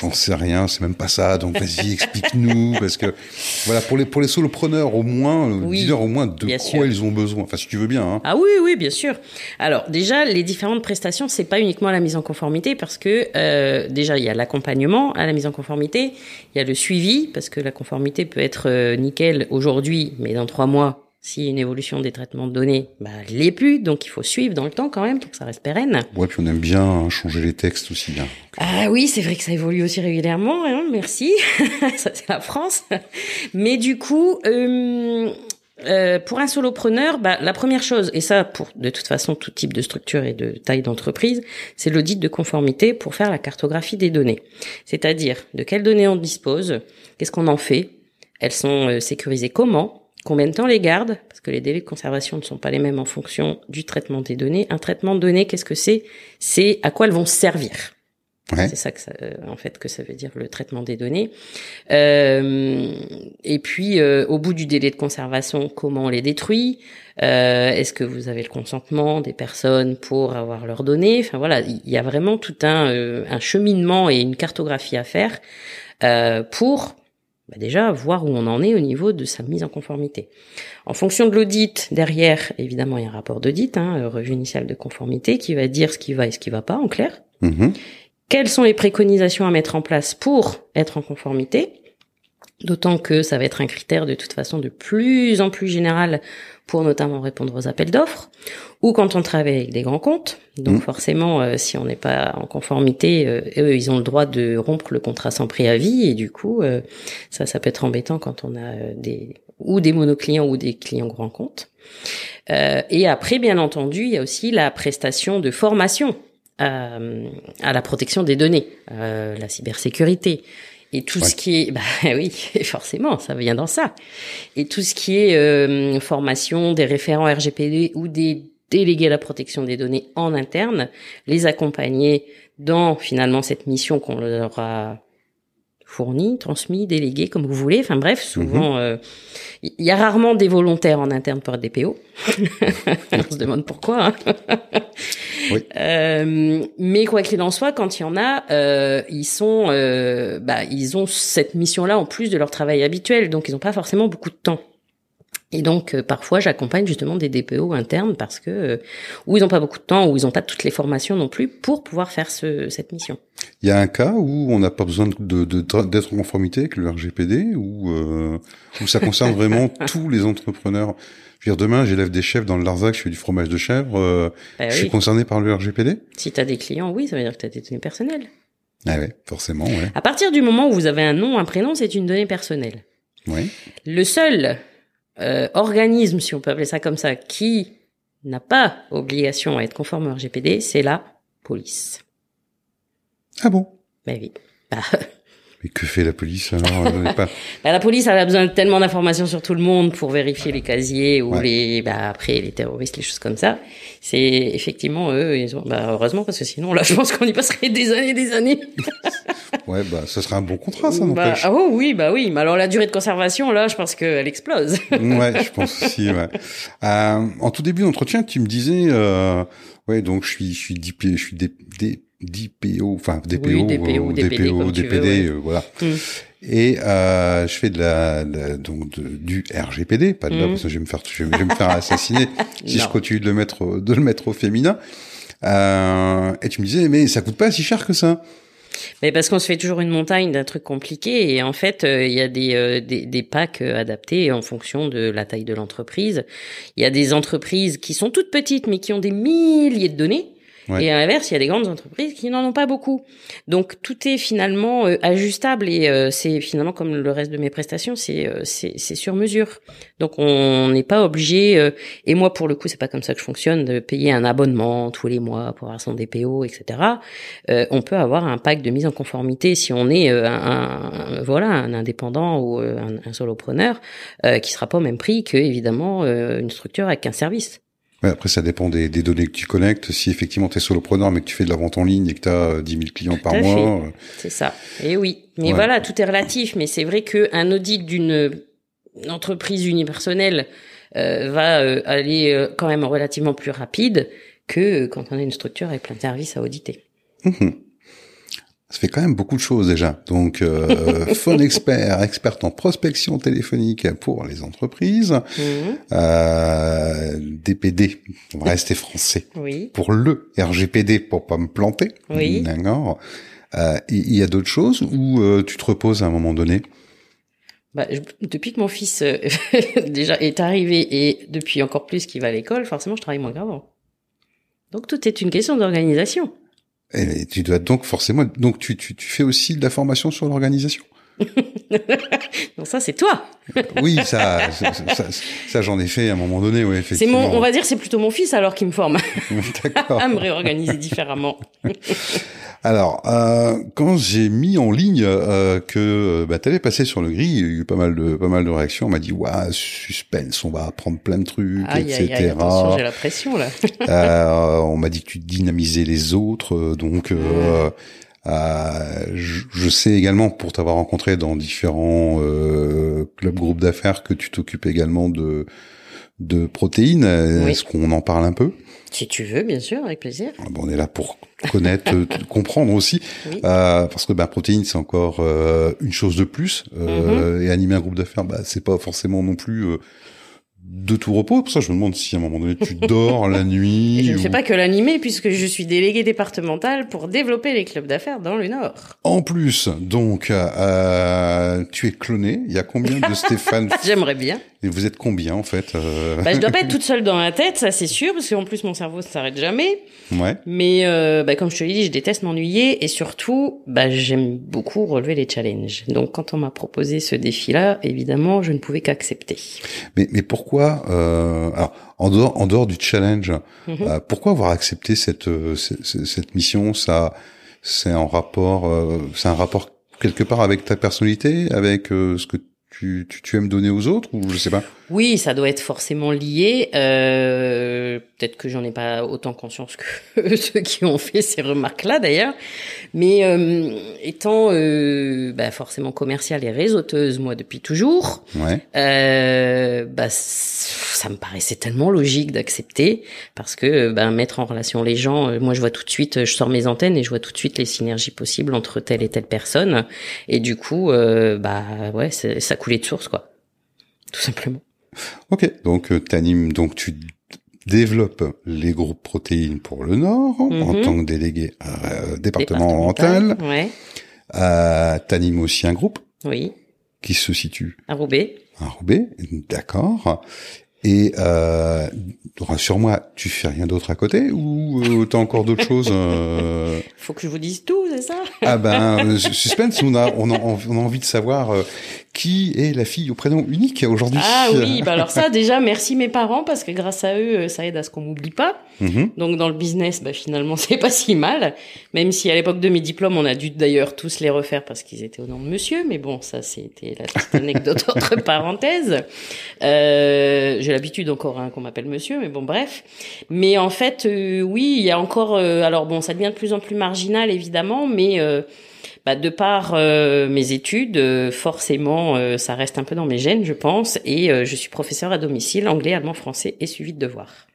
J'en sais rien. C'est même pas ça. Donc vas-y, explique-nous [laughs] parce que voilà pour les pour les solopreneurs au moins, euh, oui, dis-leur au moins de quoi ils ont besoin? Enfin, si tu veux bien. Hein. Ah oui, oui, bien sûr. Alors déjà, les différentes prestations, c'est pas uniquement la mise en conformité parce que euh, déjà il y a l'accompagnement à la mise en conformité, il y a le suivi parce que la conformité peut être euh, nickel aujourd'hui, mais dans trois mois s'il y a une évolution des traitements de données, bah, elle l'est plus, donc il faut suivre dans le temps quand même pour que ça reste pérenne. Ouais, puis on aime bien hein, changer les textes aussi bien. Ah oui, c'est vrai que ça évolue aussi régulièrement, hein, merci. [laughs] ça c'est la France. Mais du coup, euh, euh, pour un solopreneur, bah, la première chose, et ça pour de toute façon tout type de structure et de taille d'entreprise, c'est l'audit de conformité pour faire la cartographie des données. C'est-à-dire de quelles données on dispose, qu'est-ce qu'on en fait, elles sont euh, sécurisées comment, combien de temps les garde, parce que les délais de conservation ne sont pas les mêmes en fonction du traitement des données. Un traitement de données, qu'est-ce que c'est? C'est à quoi elles vont servir. C'est ça que ça, euh, en fait que ça veut dire le traitement des données. Euh, et puis euh, au bout du délai de conservation, comment on les détruit? Euh, Est-ce que vous avez le consentement des personnes pour avoir leurs données? Enfin voilà, il y a vraiment tout un, euh, un cheminement et une cartographie à faire pour bah déjà voir où on en est au niveau de sa mise en conformité. En fonction de l'audit, derrière, évidemment, il y a un rapport d'audit, hein, revue initiale de conformité, qui va dire ce qui va et ce qui va pas, en clair. Mhm. Quelles sont les préconisations à mettre en place pour être en conformité D'autant que ça va être un critère de toute façon de plus en plus général pour notamment répondre aux appels d'offres ou quand on travaille avec des grands comptes. Donc Mhm. forcément, euh, si on n'est pas en conformité, euh, eux, ils ont le droit de rompre le contrat sans préavis et du coup, euh, ça, ça peut être embêtant quand on a des ou des monoclients ou des clients grands comptes. Et après, bien entendu, il y a aussi la prestation de formation à, à la protection des données, la cybersécurité. Et tout Ouais. ce qui est, [laughs] bah oui, forcément, ça vient dans ça. Et tout ce qui est euh, formation des référents RGPD ou des délégués à la protection des données en interne, les accompagner dans finalement cette mission qu'on leur a fournie, transmis, déléguée, comme vous voulez. Enfin bref, souvent, euh, il y a rarement des volontaires en interne pour des [laughs] PO. On se demande pourquoi. hein. Oui. Euh, mais quoi qu'il en soit, quand il y en a, euh, ils sont, euh, bah, ils ont cette mission-là en plus de leur travail habituel, donc ils n'ont pas forcément beaucoup de temps. Et donc euh, parfois j'accompagne justement des DPO internes parce que euh, ou ils n'ont pas beaucoup de temps ou ils n'ont pas toutes les formations non plus pour pouvoir faire ce, cette mission. Il y a un cas où on n'a pas besoin de de- d'être en conformité avec le RGPD ou euh, où ça concerne [laughs] vraiment tous les entrepreneurs. Je veux dire, demain, j'élève des chèvres dans le Larzac, je fais du fromage de chèvre. euh, Bah je suis oui. concerné par le RGPD Si tu as des clients, oui, ça veut dire que tu as des données personnelles. Ah ouais, forcément, ouais. À partir du moment où vous avez un nom, un prénom, c'est une donnée personnelle. ouais. Le seul euh, organisme, si on peut appeler ça comme ça, qui n'a pas obligation à être conforme au RGPD, c'est la police. Ah bon? Ben oui. Bah, [laughs] Mais que fait la police alors euh, [laughs] pas... bah, la police elle a besoin de tellement d'informations sur tout le monde pour vérifier les casiers ou Ouais. les bah après les terroristes les choses comme ça c'est effectivement eux ils ont bah heureusement parce que sinon là [laughs] je pense qu'on y passerait des années des années [laughs] Ouais, bah, ça serait un bon contrat, ça bah, n'empêche. ah oh oui bah oui mais alors la durée de conservation là je pense qu'elle explose ouais, je pense aussi. Ouais. Euh, en tout début d'entretien, tu me disais, euh, ouais, donc je suis, je suis DP, je suis D, D, DPO, enfin DPO, Oui, DPO, euh, DPD, DPO, veux, ouais. euh, voilà. Mm. Et euh, je fais de la, donc de- du RGPD, pas de là Mm. parce que je vais me faire, je vais, je vais me faire assassiner [laughs] si je continue de le mettre, de le mettre au féminin. Euh, et tu me disais, mais ça coûte pas si cher que ça. Mais parce qu'on se fait toujours une montagne d'un truc compliqué et en fait euh, il y a des, euh, des des packs adaptés en fonction de la taille de l'entreprise. Il y a des entreprises qui sont toutes petites mais qui ont des milliers de données. Et à l'inverse, il y a des grandes entreprises qui n'en ont pas beaucoup. Donc tout est finalement euh, ajustable et euh, c'est finalement comme le reste de mes prestations, c'est euh, c'est sur mesure. Donc on n'est pas obligé. euh, et moi pour le coup, c'est pas comme ça que je fonctionne de payer un abonnement tous les mois pour avoir son DPO, etc. Euh, on peut avoir un pack de mise en conformité si on est euh, un, un- voilà un indépendant ou un, un solopreneur qui sera pas au même prix que évidemment une structure avec un service. Ouais, après, ça dépend des, des données que tu connectes. Si effectivement tu es solopreneur, mais que tu fais de la vente en ligne et que tu as 10 000 clients par mois, euh, C'est ça. Et oui. Mais Ouais. voilà, tout est relatif. Mais c'est vrai que un audit d'une entreprise unipersonnelle euh, va euh, aller euh, quand même relativement plus rapide que euh, quand on a une structure avec plein de services à auditer. Mhm. Ça fait quand même beaucoup de choses déjà. Donc, euh, [laughs] phone expert, experte en prospection téléphonique pour les entreprises, Mhm. euh, DPD, on va rester français, Oui. pour le RGPD pour pas me planter. Oui. D'accord. Euh, Il y a d'autres choses où euh, tu te reposes à un moment donné? Bah, je- depuis que mon fils euh, [laughs] déjà est arrivé et depuis encore plus qu'il va à l'école, forcément, je travaille moins qu'avant. Donc tout est une question d'organisation. Et tu dois donc forcément, donc tu, tu, tu fais aussi de la formation sur l'organisation. [laughs] non, ça c'est toi. oui, ça, ça, ça, ça j'en ai fait à un moment donné, oui, C'est mon, on va dire, c'est plutôt mon fils alors qui me forme [laughs] D'accord. [laughs] à me réorganiser différemment. Alors, euh, quand j'ai mis en ligne euh, que bah, t'allais passer sur le gris, il y a eu pas mal de pas mal de réactions. On m'a dit, ouais, suspense, on va apprendre plein de trucs, Aïe, etc. aïe, aïe, attention, j'ai la pression là. [laughs] Euh, on m'a dit que tu dynamisais les autres, euh, donc euh, euh, je, je sais également pour t'avoir rencontré dans différents euh, clubs groupes d'affaires que tu t'occupes également de de protéines. Oui. Est-ce qu'on en parle un peu? Si tu veux, bien sûr, avec plaisir. Ah bon, On est là pour connaître, [laughs] euh, comprendre aussi, Oui. euh, parce que bah, protéines c'est encore euh, une chose de plus, euh, Mhm. et animer un groupe d'affaires, bah, c'est pas forcément non plus euh, de tout repos. Pour ça, je me demande si à un moment donné tu [laughs] dors la nuit. Et je ne ou- fais pas que l'animer puisque je suis déléguée départementale pour développer les clubs d'affaires dans le Nord. En plus, donc, euh, tu es cloné. Il y a combien de [laughs] Stéphane J'aimerais bien. Et vous êtes combien en fait euh, Bah, je dois pas être toute seule dans la tête, ça c'est sûr, parce qu'en plus mon cerveau ne s'arrête jamais. Ouais. Mais euh, bah, comme je te l'ai dit, je déteste m'ennuyer et surtout, bah, j'aime beaucoup relever les challenges. Donc quand on m'a proposé ce défi-là, évidemment, je ne pouvais qu'accepter. Mais, mais pourquoi euh, Alors, en dehors, en dehors du challenge, Mhm. euh, pourquoi avoir accepté cette euh, cette, cette mission? Ça, c'est en rapport, euh, c'est un rapport quelque part avec ta personnalité, avec ce que tu, tu, tu aimes donner aux autres, ou je sais pas? Oui, ça doit être forcément lié. Euh, Peut-être que j'en ai pas autant conscience que [laughs] ceux qui ont fait ces remarques-là d'ailleurs. Mais euh, étant euh, bah, forcément commerciale et réseauteuse, moi depuis toujours, Ouais. euh, bah, ça me paraissait tellement logique d'accepter parce que bah, mettre en relation les gens, moi je vois tout de suite, je sors mes antennes et je vois tout de suite les synergies possibles entre telle et telle personne. Et du coup, bah ouais, ça coulait de source quoi, tout simplement. Ok. Donc, euh, t'animes, donc tu développes les groupes protéines pour le Nord en Mhm. tant que délégué euh, départemental. Ouais, Euh, t'animes aussi un groupe oui, qui se situe à Roubaix. à Roubaix, d'accord. Et euh, rassure-moi, tu fais rien d'autre à côté ou euh, t'as encore d'autres [laughs] choses euh? Faut que je vous dise tout, c'est ça? Ah ben, [laughs] euh, suspense, on a, on a, on a envie de savoir qui est la fille au prénom unique aujourd'hui. Ah oui, [laughs] bah alors ça déjà merci mes parents parce que grâce à eux euh, ça aide à ce qu'on m'oublie pas. Mhm. Donc dans le business, bah finalement [laughs] c'est pas si mal. Même si à l'époque de mes diplômes, on a dû d'ailleurs tous les refaire parce qu'ils étaient au nom de monsieur. Mais bon, ça c'était la petite [laughs] anecdote entre parenthèses. Euh, J'ai l'habitude encore hein, qu'on m'appelle monsieur, mais bon bref. Mais en fait, euh, oui, il y a encore. euh, alors bon, ça devient de plus en plus marginal évidemment, mais euh, bah, de par euh, mes études, euh, forcément, euh, ça reste un peu dans mes gènes, je pense. Et je suis professeur à domicile, anglais, allemand, français et suivi de devoirs.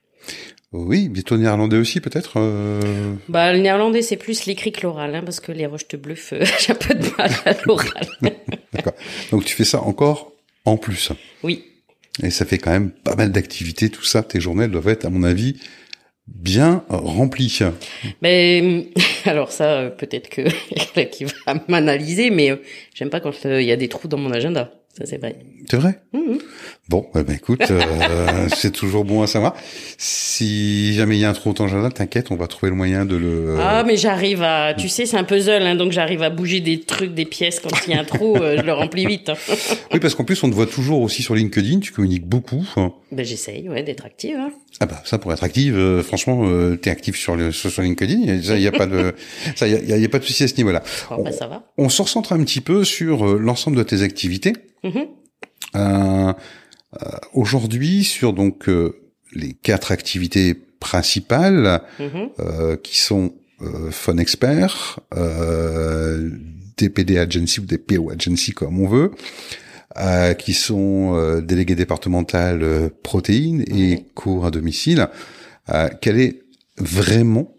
Oui, bientôt néerlandais aussi peut-être. euh, Bah, le néerlandais, c'est plus l'écrit que l'oral, hein, parce que les roches de bluff, euh, [laughs] j'ai un peu de mal à l'oral. [laughs] D'accord. Donc tu fais ça encore en plus? oui. Et ça fait quand même pas mal d'activités, tout ça. Tes journées doivent être, à mon avis, bien remplies. Mais, [laughs] alors ça, euh, peut-être que [laughs] qui va m'analyser, mais euh, j'aime pas quand euh, il y a des trous dans mon agenda. Ça, c'est vrai. C'est vrai? Mhm. Bon, eh ben écoute, euh, [laughs] c'est toujours bon à savoir. Si jamais il y a un trou dans ton jardin, t'inquiète, on va trouver le moyen de le. Ah, mais j'arrive à, tu sais, c'est un puzzle, hein, donc j'arrive à bouger des trucs, des pièces quand il y a un trou, je le remplis vite. hein. Oui, parce qu'en plus, on te voit toujours aussi sur LinkedIn, tu communiques beaucoup. Ben, j'essaye, ouais, d'être active. Hein. Ah bah ça pour être active, euh, franchement, euh, t'es actif sur le sur, sur LinkedIn, il y a pas de [laughs] ça, il y a, y a pas de souci à ce niveau-là. Bon, ben, ça va. On se recentre un petit peu sur euh, l'ensemble de tes activités. Mhm. Euh, euh, Aujourd'hui, sur donc euh, les quatre activités principales Mhm. euh, qui sont euh, Fun Expert, euh, DPD Agency ou DPO Agency comme on veut, euh, qui sont euh, délégués départemental euh, protéines et cours à domicile. Euh, quelle est vraiment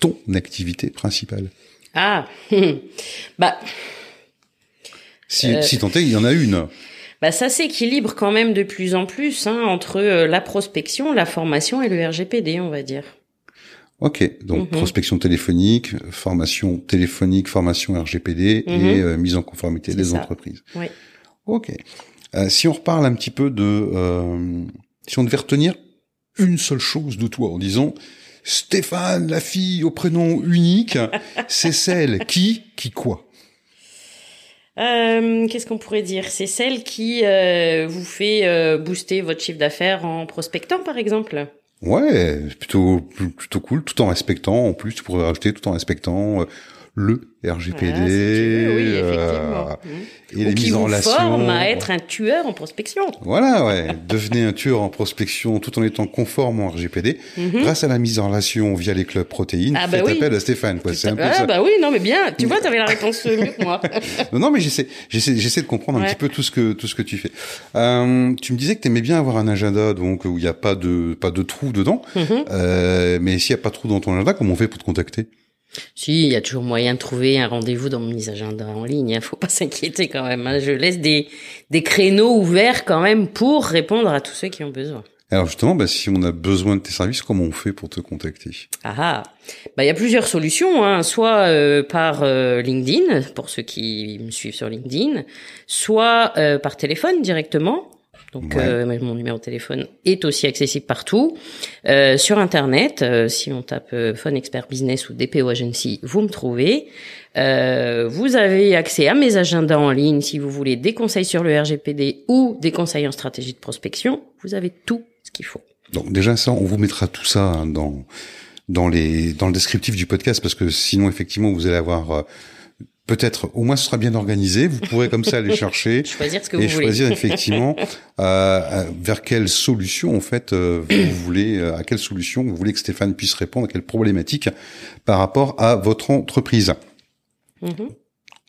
ton activité principale? Ah, [laughs] bah, Si, Euh. si tant est, il y en a une. bah, ça s'équilibre quand même de plus en plus hein, entre euh, la prospection, la formation et le RGPD, on va dire. Ok, donc Mhm. prospection téléphonique, formation téléphonique, formation RGPD Mhm. et euh, mise en conformité des ça. entreprises. Oui. Ok. Euh, si on reparle un petit peu de, euh, si on devait retenir une seule chose de toi en disant Stéphane, la fille au prénom unique, [laughs] c'est celle qui, qui quoi? Euh, Qu'est-ce qu'on pourrait dire? C'est celle qui vous fait booster votre chiffre d'affaires en prospectant, par exemple? Ouais, plutôt plutôt cool, tout en respectant. En plus, tu pourrais rajouter tout en respectant le RGPD tu oui, euh. Mhm. et les Ou qui mises en relation. forme à être un tueur en prospection. Voilà, ouais. [laughs] Devenez un tueur en prospection tout en étant conforme au RGPD grâce à la mise en relation via les clubs protéines. Mhm. Ah bah Faites oui. appel à Stéphane, quoi. C'est un peu ah ça. bah oui, non mais bien. Tu vois, t'avais la réponse mieux que moi. [laughs] Non, non, mais j'essaie, j'essaie, j'essaie de comprendre un petit peu tout ce que tout ce que tu fais. Euh, tu me disais que tu aimais bien avoir un agenda, donc où il n'y a pas de pas de trou dedans. Mhm. Euh, mais s'il n'y a pas de trou dans ton agenda, comment on fait pour te contacter? Si, il y a toujours moyen de trouver un rendez-vous dans mes agendas en ligne. Hein. Faut pas [laughs] s'inquiéter quand même. hein. Je laisse des des créneaux ouverts quand même pour répondre à tous ceux qui ont besoin. Alors justement, bah, si on a besoin de tes services, comment on fait pour te contacter? Ah ah. Bah il y a plusieurs solutions. Hein. Soit euh, par euh, LinkedIn pour ceux qui me suivent sur LinkedIn, soit euh, par téléphone directement. Donc Ouais. euh, mon numéro de téléphone est aussi accessible partout. Euh, sur internet, euh, si on tape euh, Phone Expert Business ou DPO Agency, vous me trouvez. Euh, vous avez accès à mes agendas en ligne si vous voulez des conseils sur le RGPD ou des conseils en stratégie de prospection. Vous avez tout ce qu'il faut. Donc déjà ça, on vous mettra tout ça hein, dans dans les dans le descriptif du podcast parce que sinon effectivement vous allez avoir euh, peut-être au moins ce sera bien organisé. Vous pourrez comme ça aller [laughs] chercher Choisir ce que et vous voulez. choisir effectivement euh, euh, vers quelle solution en fait euh, vous [clears throat] voulez euh, à quelle solution vous voulez que Stéphane puisse répondre à quelle problématique par rapport à votre entreprise. Mhm.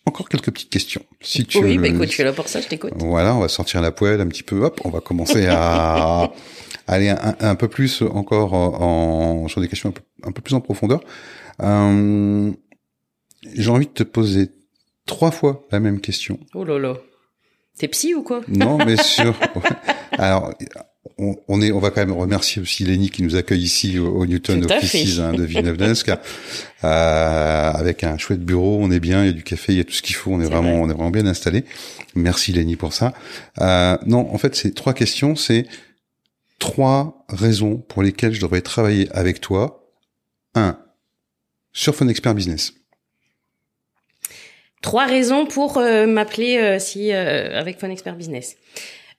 Encore quelques petites questions. Si tu Oui, bah écoute, je suis là pour ça, je t'écoute. voilà, on va sortir la poêle un petit peu. Hop, on va commencer à [laughs] aller un, un peu plus encore en, sur des questions un peu, un peu plus en profondeur. Euh, J'ai envie de te poser trois fois la même question. Oh là là. T'es psy ou quoi? Non, mais [laughs] sur. Alors, on, on est, on va quand même remercier aussi Lenny qui nous accueille ici au, au Newton Offices hein, de Villeneuve-d'Ascq, [laughs] euh, avec un chouette bureau. On est bien, il y a du café, il y a tout ce qu'il faut. On est, vraiment, vrai. on est vraiment bien installé. Merci Lenny pour ça. Euh, non, en fait, c'est trois questions. C'est trois raisons pour lesquelles je devrais travailler avec toi. Un, sur Phone Expert Business. Trois raisons pour euh, m'appeler euh, si euh, avec Phone Expert Business.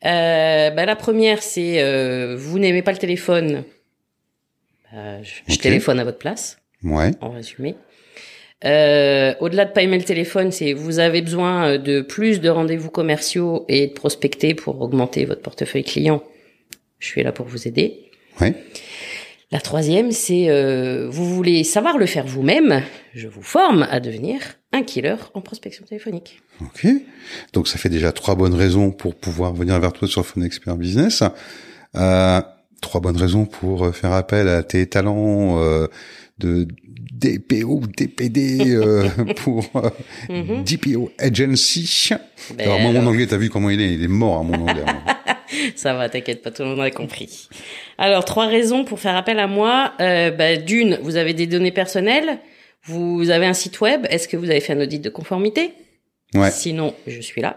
Euh, bah, la première, c'est euh, vous n'aimez pas le téléphone. Bah, je, je téléphone à votre place, Ouais. en résumé. Euh, Au-delà de pas aimer le téléphone, c'est vous avez besoin de plus de rendez-vous commerciaux et de prospecter pour augmenter votre portefeuille client. Je suis là pour vous aider. Ouais. La troisième, c'est euh, vous voulez savoir le faire vous-même. Je vous forme à devenir un killer en prospection téléphonique. Ok. Donc ça fait déjà trois bonnes raisons pour pouvoir venir vers toi sur Phone Expert Business. Euh, trois bonnes raisons pour euh, faire appel à tes talents euh, de DPO DPD euh, [laughs] pour euh, Mhm. DPO Agency. Ben alors moi mon anglais, t'as vu comment il est? Il est mort à mon anglais. [laughs] [laughs] Ça va, t'inquiète pas, tout le monde a compris. Alors, trois raisons pour faire appel à moi. Euh, bah, D'une, vous avez des données personnelles. Vous avez un site web. Est-ce que vous avez fait un audit de conformité? Ouais. Sinon, je suis là.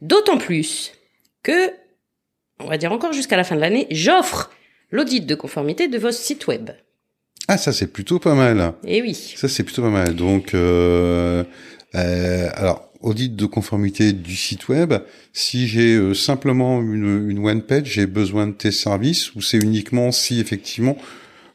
D'autant plus que, on va dire encore jusqu'à la fin de l'année, j'offre l'audit de conformité de votre site web. Ah ça c'est plutôt pas mal. Eh oui. Ça c'est plutôt pas mal. Donc euh, euh, alors audit de conformité du site web. Si j'ai euh, simplement une, une one page, j'ai besoin de tes services ou c'est uniquement si effectivement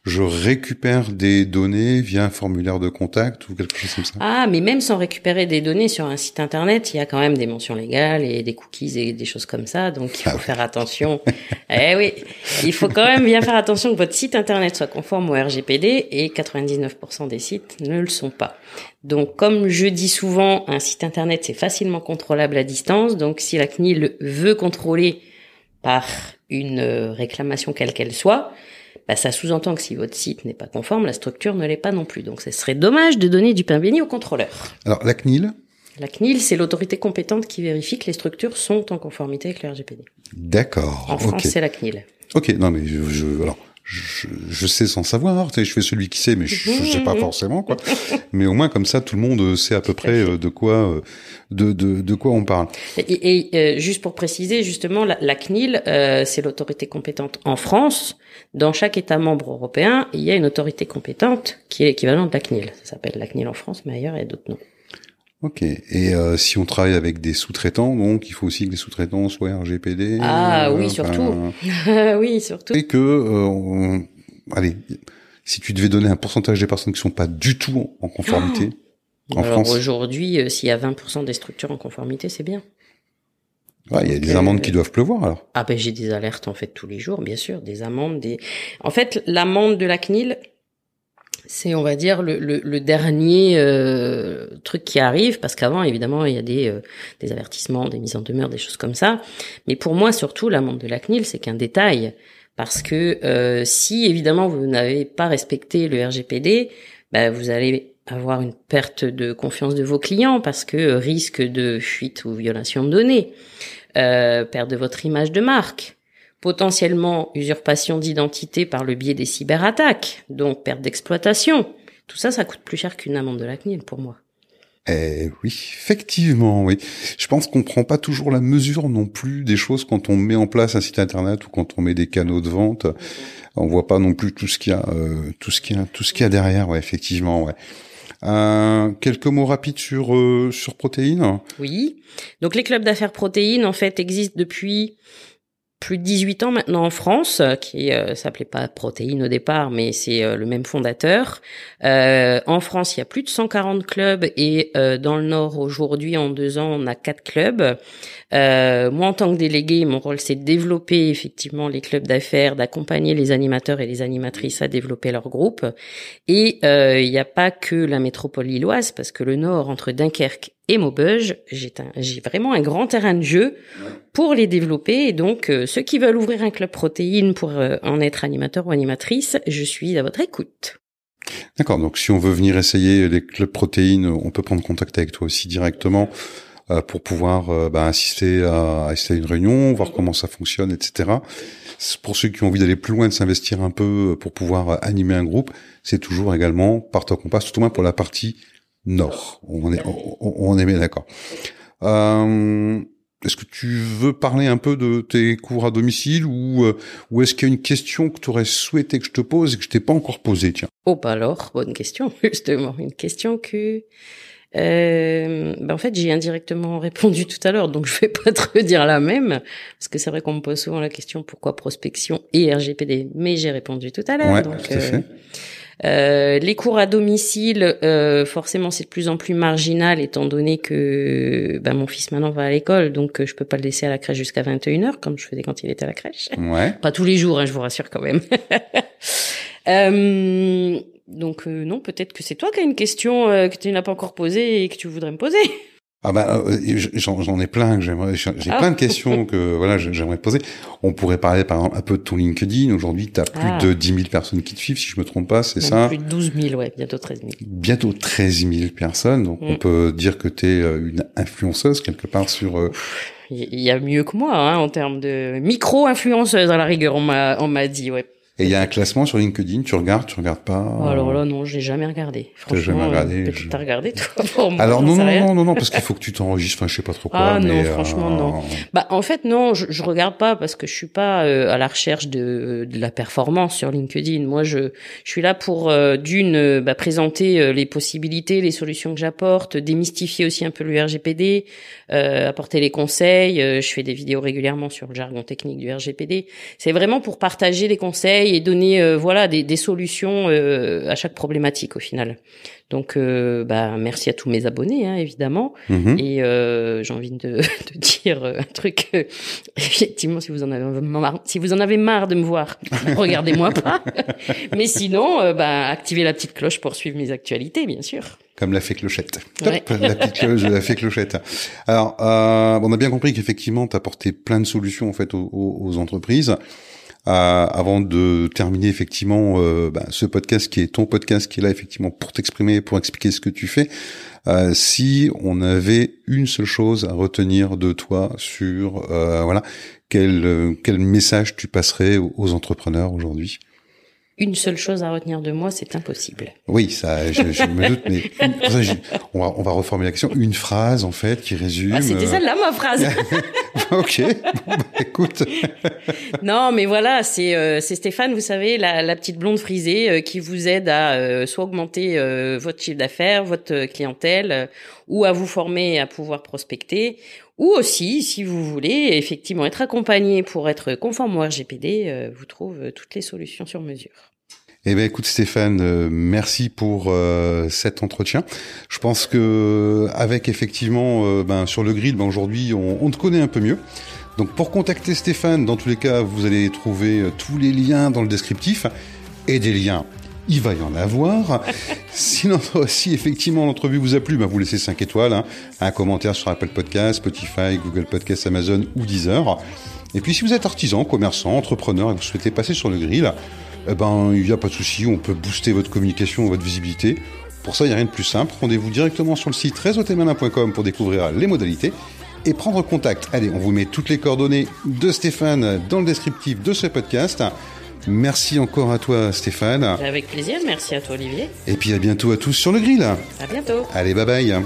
je récupère des données via un formulaire de contact ou quelque chose comme ça. Ah, mais même sans récupérer des données sur un site internet, il y a quand même des mentions légales et des cookies et des choses comme ça, donc il faut Ah faire attention. [laughs] eh oui, il faut quand même bien faire attention que votre site internet soit conforme au RGPD et 99% des sites ne le sont pas. Donc comme je dis souvent, un site internet c'est facilement contrôlable à distance, donc si la CNIL veut contrôler par une euh, réclamation quelle qu'elle soit, bah, ça sous-entend que si votre site n'est pas conforme, la structure ne l'est pas non plus. Donc ce serait dommage de donner du pain béni au contrôleur. Alors la CNIL, La CNIL, c'est l'autorité compétente qui vérifie que les structures sont en conformité avec le RGPD. d'accord. En France, c'est la CNIL. Ok, non mais je, je alors je, je sais sans savoir, sais, je fais celui qui sait, mais je, je sais pas forcément quoi. [laughs] Mais au moins comme ça, tout le monde sait à peu près euh, de quoi euh, de, de, de quoi on parle. Et, et, euh, juste pour préciser, justement, la, la CNIL, euh, c'est l'autorité compétente en France. Dans chaque État membre européen, il y a une autorité compétente qui est l'équivalent de la CNIL. Ça s'appelle la CNIL en France, mais ailleurs, il y a d'autres noms. Ok. Et euh, si on travaille avec des sous-traitants, donc il faut aussi que les sous-traitants soient RGPD. Ah oui, surtout. [laughs] oui, surtout. Et que, euh, allez, si tu devais donner un pourcentage des personnes qui sont pas du tout en conformité oh [gasps] en Alors aujourd'hui, euh, s'il y a 20% des structures en conformité, c'est bien. Ouais, il y a des amendes qui doivent pleuvoir alors. Ah ben j'ai des alertes en fait tous les jours, bien sûr, des amendes, des. En fait, l'amende de la CNIL, c'est on va dire le, le, dernier euh, truc qui arrive parce qu'avant évidemment il y a des, euh, des avertissements, des mises en demeure, des choses comme ça. Mais pour moi surtout l'amende de la CNIL c'est qu'un détail parce que euh, si évidemment vous n'avez pas respecté le RGPD, bah, vous allez avoir une perte de confiance de vos clients parce que risque de fuite ou violation de données, perte de votre image de marque potentiellement usurpation d'identité par le biais des cyberattaques, donc perte d'exploitation. Tout ça, ça coûte plus cher qu'une amende de la CNIL pour moi. Eh oui, effectivement, oui. Je pense qu'on prend pas toujours la mesure non plus des choses quand on met en place un site internet ou quand on met des canaux de vente. On voit pas non plus tout ce qu'il y a, euh, tout ce qu'il y a, tout ce qu'il y a derrière. Ouais, effectivement, ouais. Euh, quelques mots rapides sur euh, sur protéines. Oui. Donc les clubs d'affaires protéines en fait existent depuis plus de 18 ans maintenant en France, euh, qui euh, s'appelait pas Protéine au départ, mais c'est euh, le même fondateur. En France, il y a plus de 140 clubs et dans le Nord, aujourd'hui, en deux ans, on a quatre clubs. moi, en tant que délégué, mon rôle, c'est de développer effectivement les clubs d'affaires, d'accompagner les animateurs et les animatrices à développer leur groupe. Et il n'y a pas que la métropole lilloise, parce que le Nord, entre Dunkerque et Maubeuge, j'ai vraiment un grand terrain de jeu pour les développer. Et donc, euh, ceux qui veulent ouvrir un club protéine pour euh, en être animateur ou animatrice, je suis à votre écoute. D'accord. Donc, si on veut venir essayer les clubs protéines, on peut prendre contact avec toi aussi directement euh, pour pouvoir bah, assister, à, assister à une réunion, voir comment ça fonctionne, etc. Pour ceux qui ont envie d'aller plus loin, de s'investir un peu pour pouvoir animer un groupe, c'est toujours également par toi qu'on passe, tout au moins pour la partie Nord. On est, on, est bien d'accord. Euh, est-ce que tu veux parler un peu de tes cours à domicile ou, euh, ou est-ce qu'il y a une question que tu aurais souhaité que je te pose et que je t'ai pas encore posée, tiens? Oh, bah alors, bonne question, [laughs] justement. Une question que... Euh, bah en fait, j'ai indirectement répondu tout à l'heure, donc je vais pas te redire la même, parce que c'est vrai qu'on me pose souvent la question pourquoi prospection et RGPD, mais j'ai répondu tout à l'heure. Ouais, donc, tout à fait. Euh, les cours à domicile, euh, forcément, c'est de plus en plus marginal étant donné que ben, mon fils maintenant va à l'école, donc euh, je peux pas le laisser à la crèche jusqu'à 21h comme je faisais quand il était à la crèche. Ouais. Pas tous les jours, hein, je vous rassure quand même. [laughs] euh, donc non, peut-être que c'est toi qui as une question que tu n'as pas encore posée et que tu voudrais me poser. Ah bah j'en ai plein que j'aimerais j'ai ah. plein de questions que [laughs] voilà j'aimerais poser. On pourrait parler par exemple un peu de ton LinkedIn. Aujourd'hui, tu as plus ah. de 10 000 personnes qui te suivent si je me trompe pas, c'est ça? Plus de 12 000 ouais, bientôt 13 000. Bientôt 13 000 personnes. Donc on mm. peut dire que tu es euh, une influenceuse quelque part sur euh, il y a mieux que moi hein, en termes de micro-influenceuse à la rigueur, on m'a on m'a dit ouais. Et il y a un classement sur LinkedIn, tu regardes, tu regardes pas oh, Alors là, non, j'ai jamais regardé. Franchement, jamais regardé. Euh, je... T'as regardé toi [laughs] pour moi, Alors non, non, non, non, non, parce qu'il [laughs] faut que tu t'enregistres. Enfin, je sais pas trop quoi. Ah mais non, franchement non. Euh, bah en fait non, je, je regarde pas parce que je suis pas euh, à la recherche de, de la performance sur LinkedIn. Moi, je, je suis là pour d'une bah, présenter les possibilités, les solutions que j'apporte, démystifier aussi un peu le RGPD, apporter les conseils. je fais des vidéos régulièrement sur le jargon technique du RGPD. C'est vraiment pour partager les conseils et donner euh, voilà des, des solutions euh, à chaque problématique au final. Donc euh, bah merci à tous mes abonnés hein, évidemment mhm. et j'ai envie de, [laughs] de, dire un truc [laughs] effectivement si vous en avez marre si vous en avez marre de me voir regardez-moi pas [laughs] mais sinon bah activez la petite cloche pour suivre mes actualités bien sûr comme la fée clochette. Top, la petite cloche de la fée clochette. Alors, euh, on a bien compris qu'effectivement, tu apporté plein de solutions en fait aux, aux entreprises. Euh, avant de terminer effectivement euh, bah, ce podcast qui est ton podcast qui est là effectivement pour t'exprimer, pour expliquer ce que tu fais. Euh, si on avait une seule chose à retenir de toi sur voilà quel quel message tu passerais aux entrepreneurs aujourd'hui? Une seule chose à retenir de moi, c'est impossible. Oui, ça, je, je me doute, mais on, va, on va reformuler la question. Une phrase, en fait, qui résume. Ah, c'était celle-là, ma phrase. [laughs] ok, bon, bah, écoute. [laughs] non, mais voilà, c'est euh, c'est Stéphane, vous savez, la, la petite blonde frisée euh, qui vous aide à euh, soit augmenter votre chiffre d'affaires, votre clientèle, ou à vous former à pouvoir prospecter, ou aussi, si vous voulez, effectivement être accompagné pour être conforme au RGPD, vous trouve toutes les solutions sur mesure. Eh ben écoute Stéphane, euh, merci pour euh, cet entretien. Je pense que avec effectivement euh, ben, sur le grill, ben, aujourd'hui on, on, te connaît un peu mieux. Donc pour contacter Stéphane, dans tous les cas, vous allez trouver tous les liens dans le descriptif et des liens. Il va y en avoir. [laughs] Sinon, si effectivement l'entrevue vous a plu, ben vous laissez 5 étoiles, hein, un commentaire sur Apple Podcast, Spotify, Google Podcast, Amazon ou Deezer. Et puis si vous êtes artisan, commerçant, entrepreneur et que vous souhaitez passer sur le grill, eh ben, il n'y a pas de souci, on peut booster votre communication, votre visibilité. Pour ça, il n'y a rien de plus simple. Rendez-vous directement sur le site réseautémalin.com pour découvrir les modalités et prendre contact. Allez, on vous met toutes les coordonnées de Stéphane dans le descriptif de ce podcast. Merci encore à toi Stéphane. Avec plaisir, merci à toi Olivier. Et puis à bientôt à tous sur le grill. À bientôt. Allez, bye bye.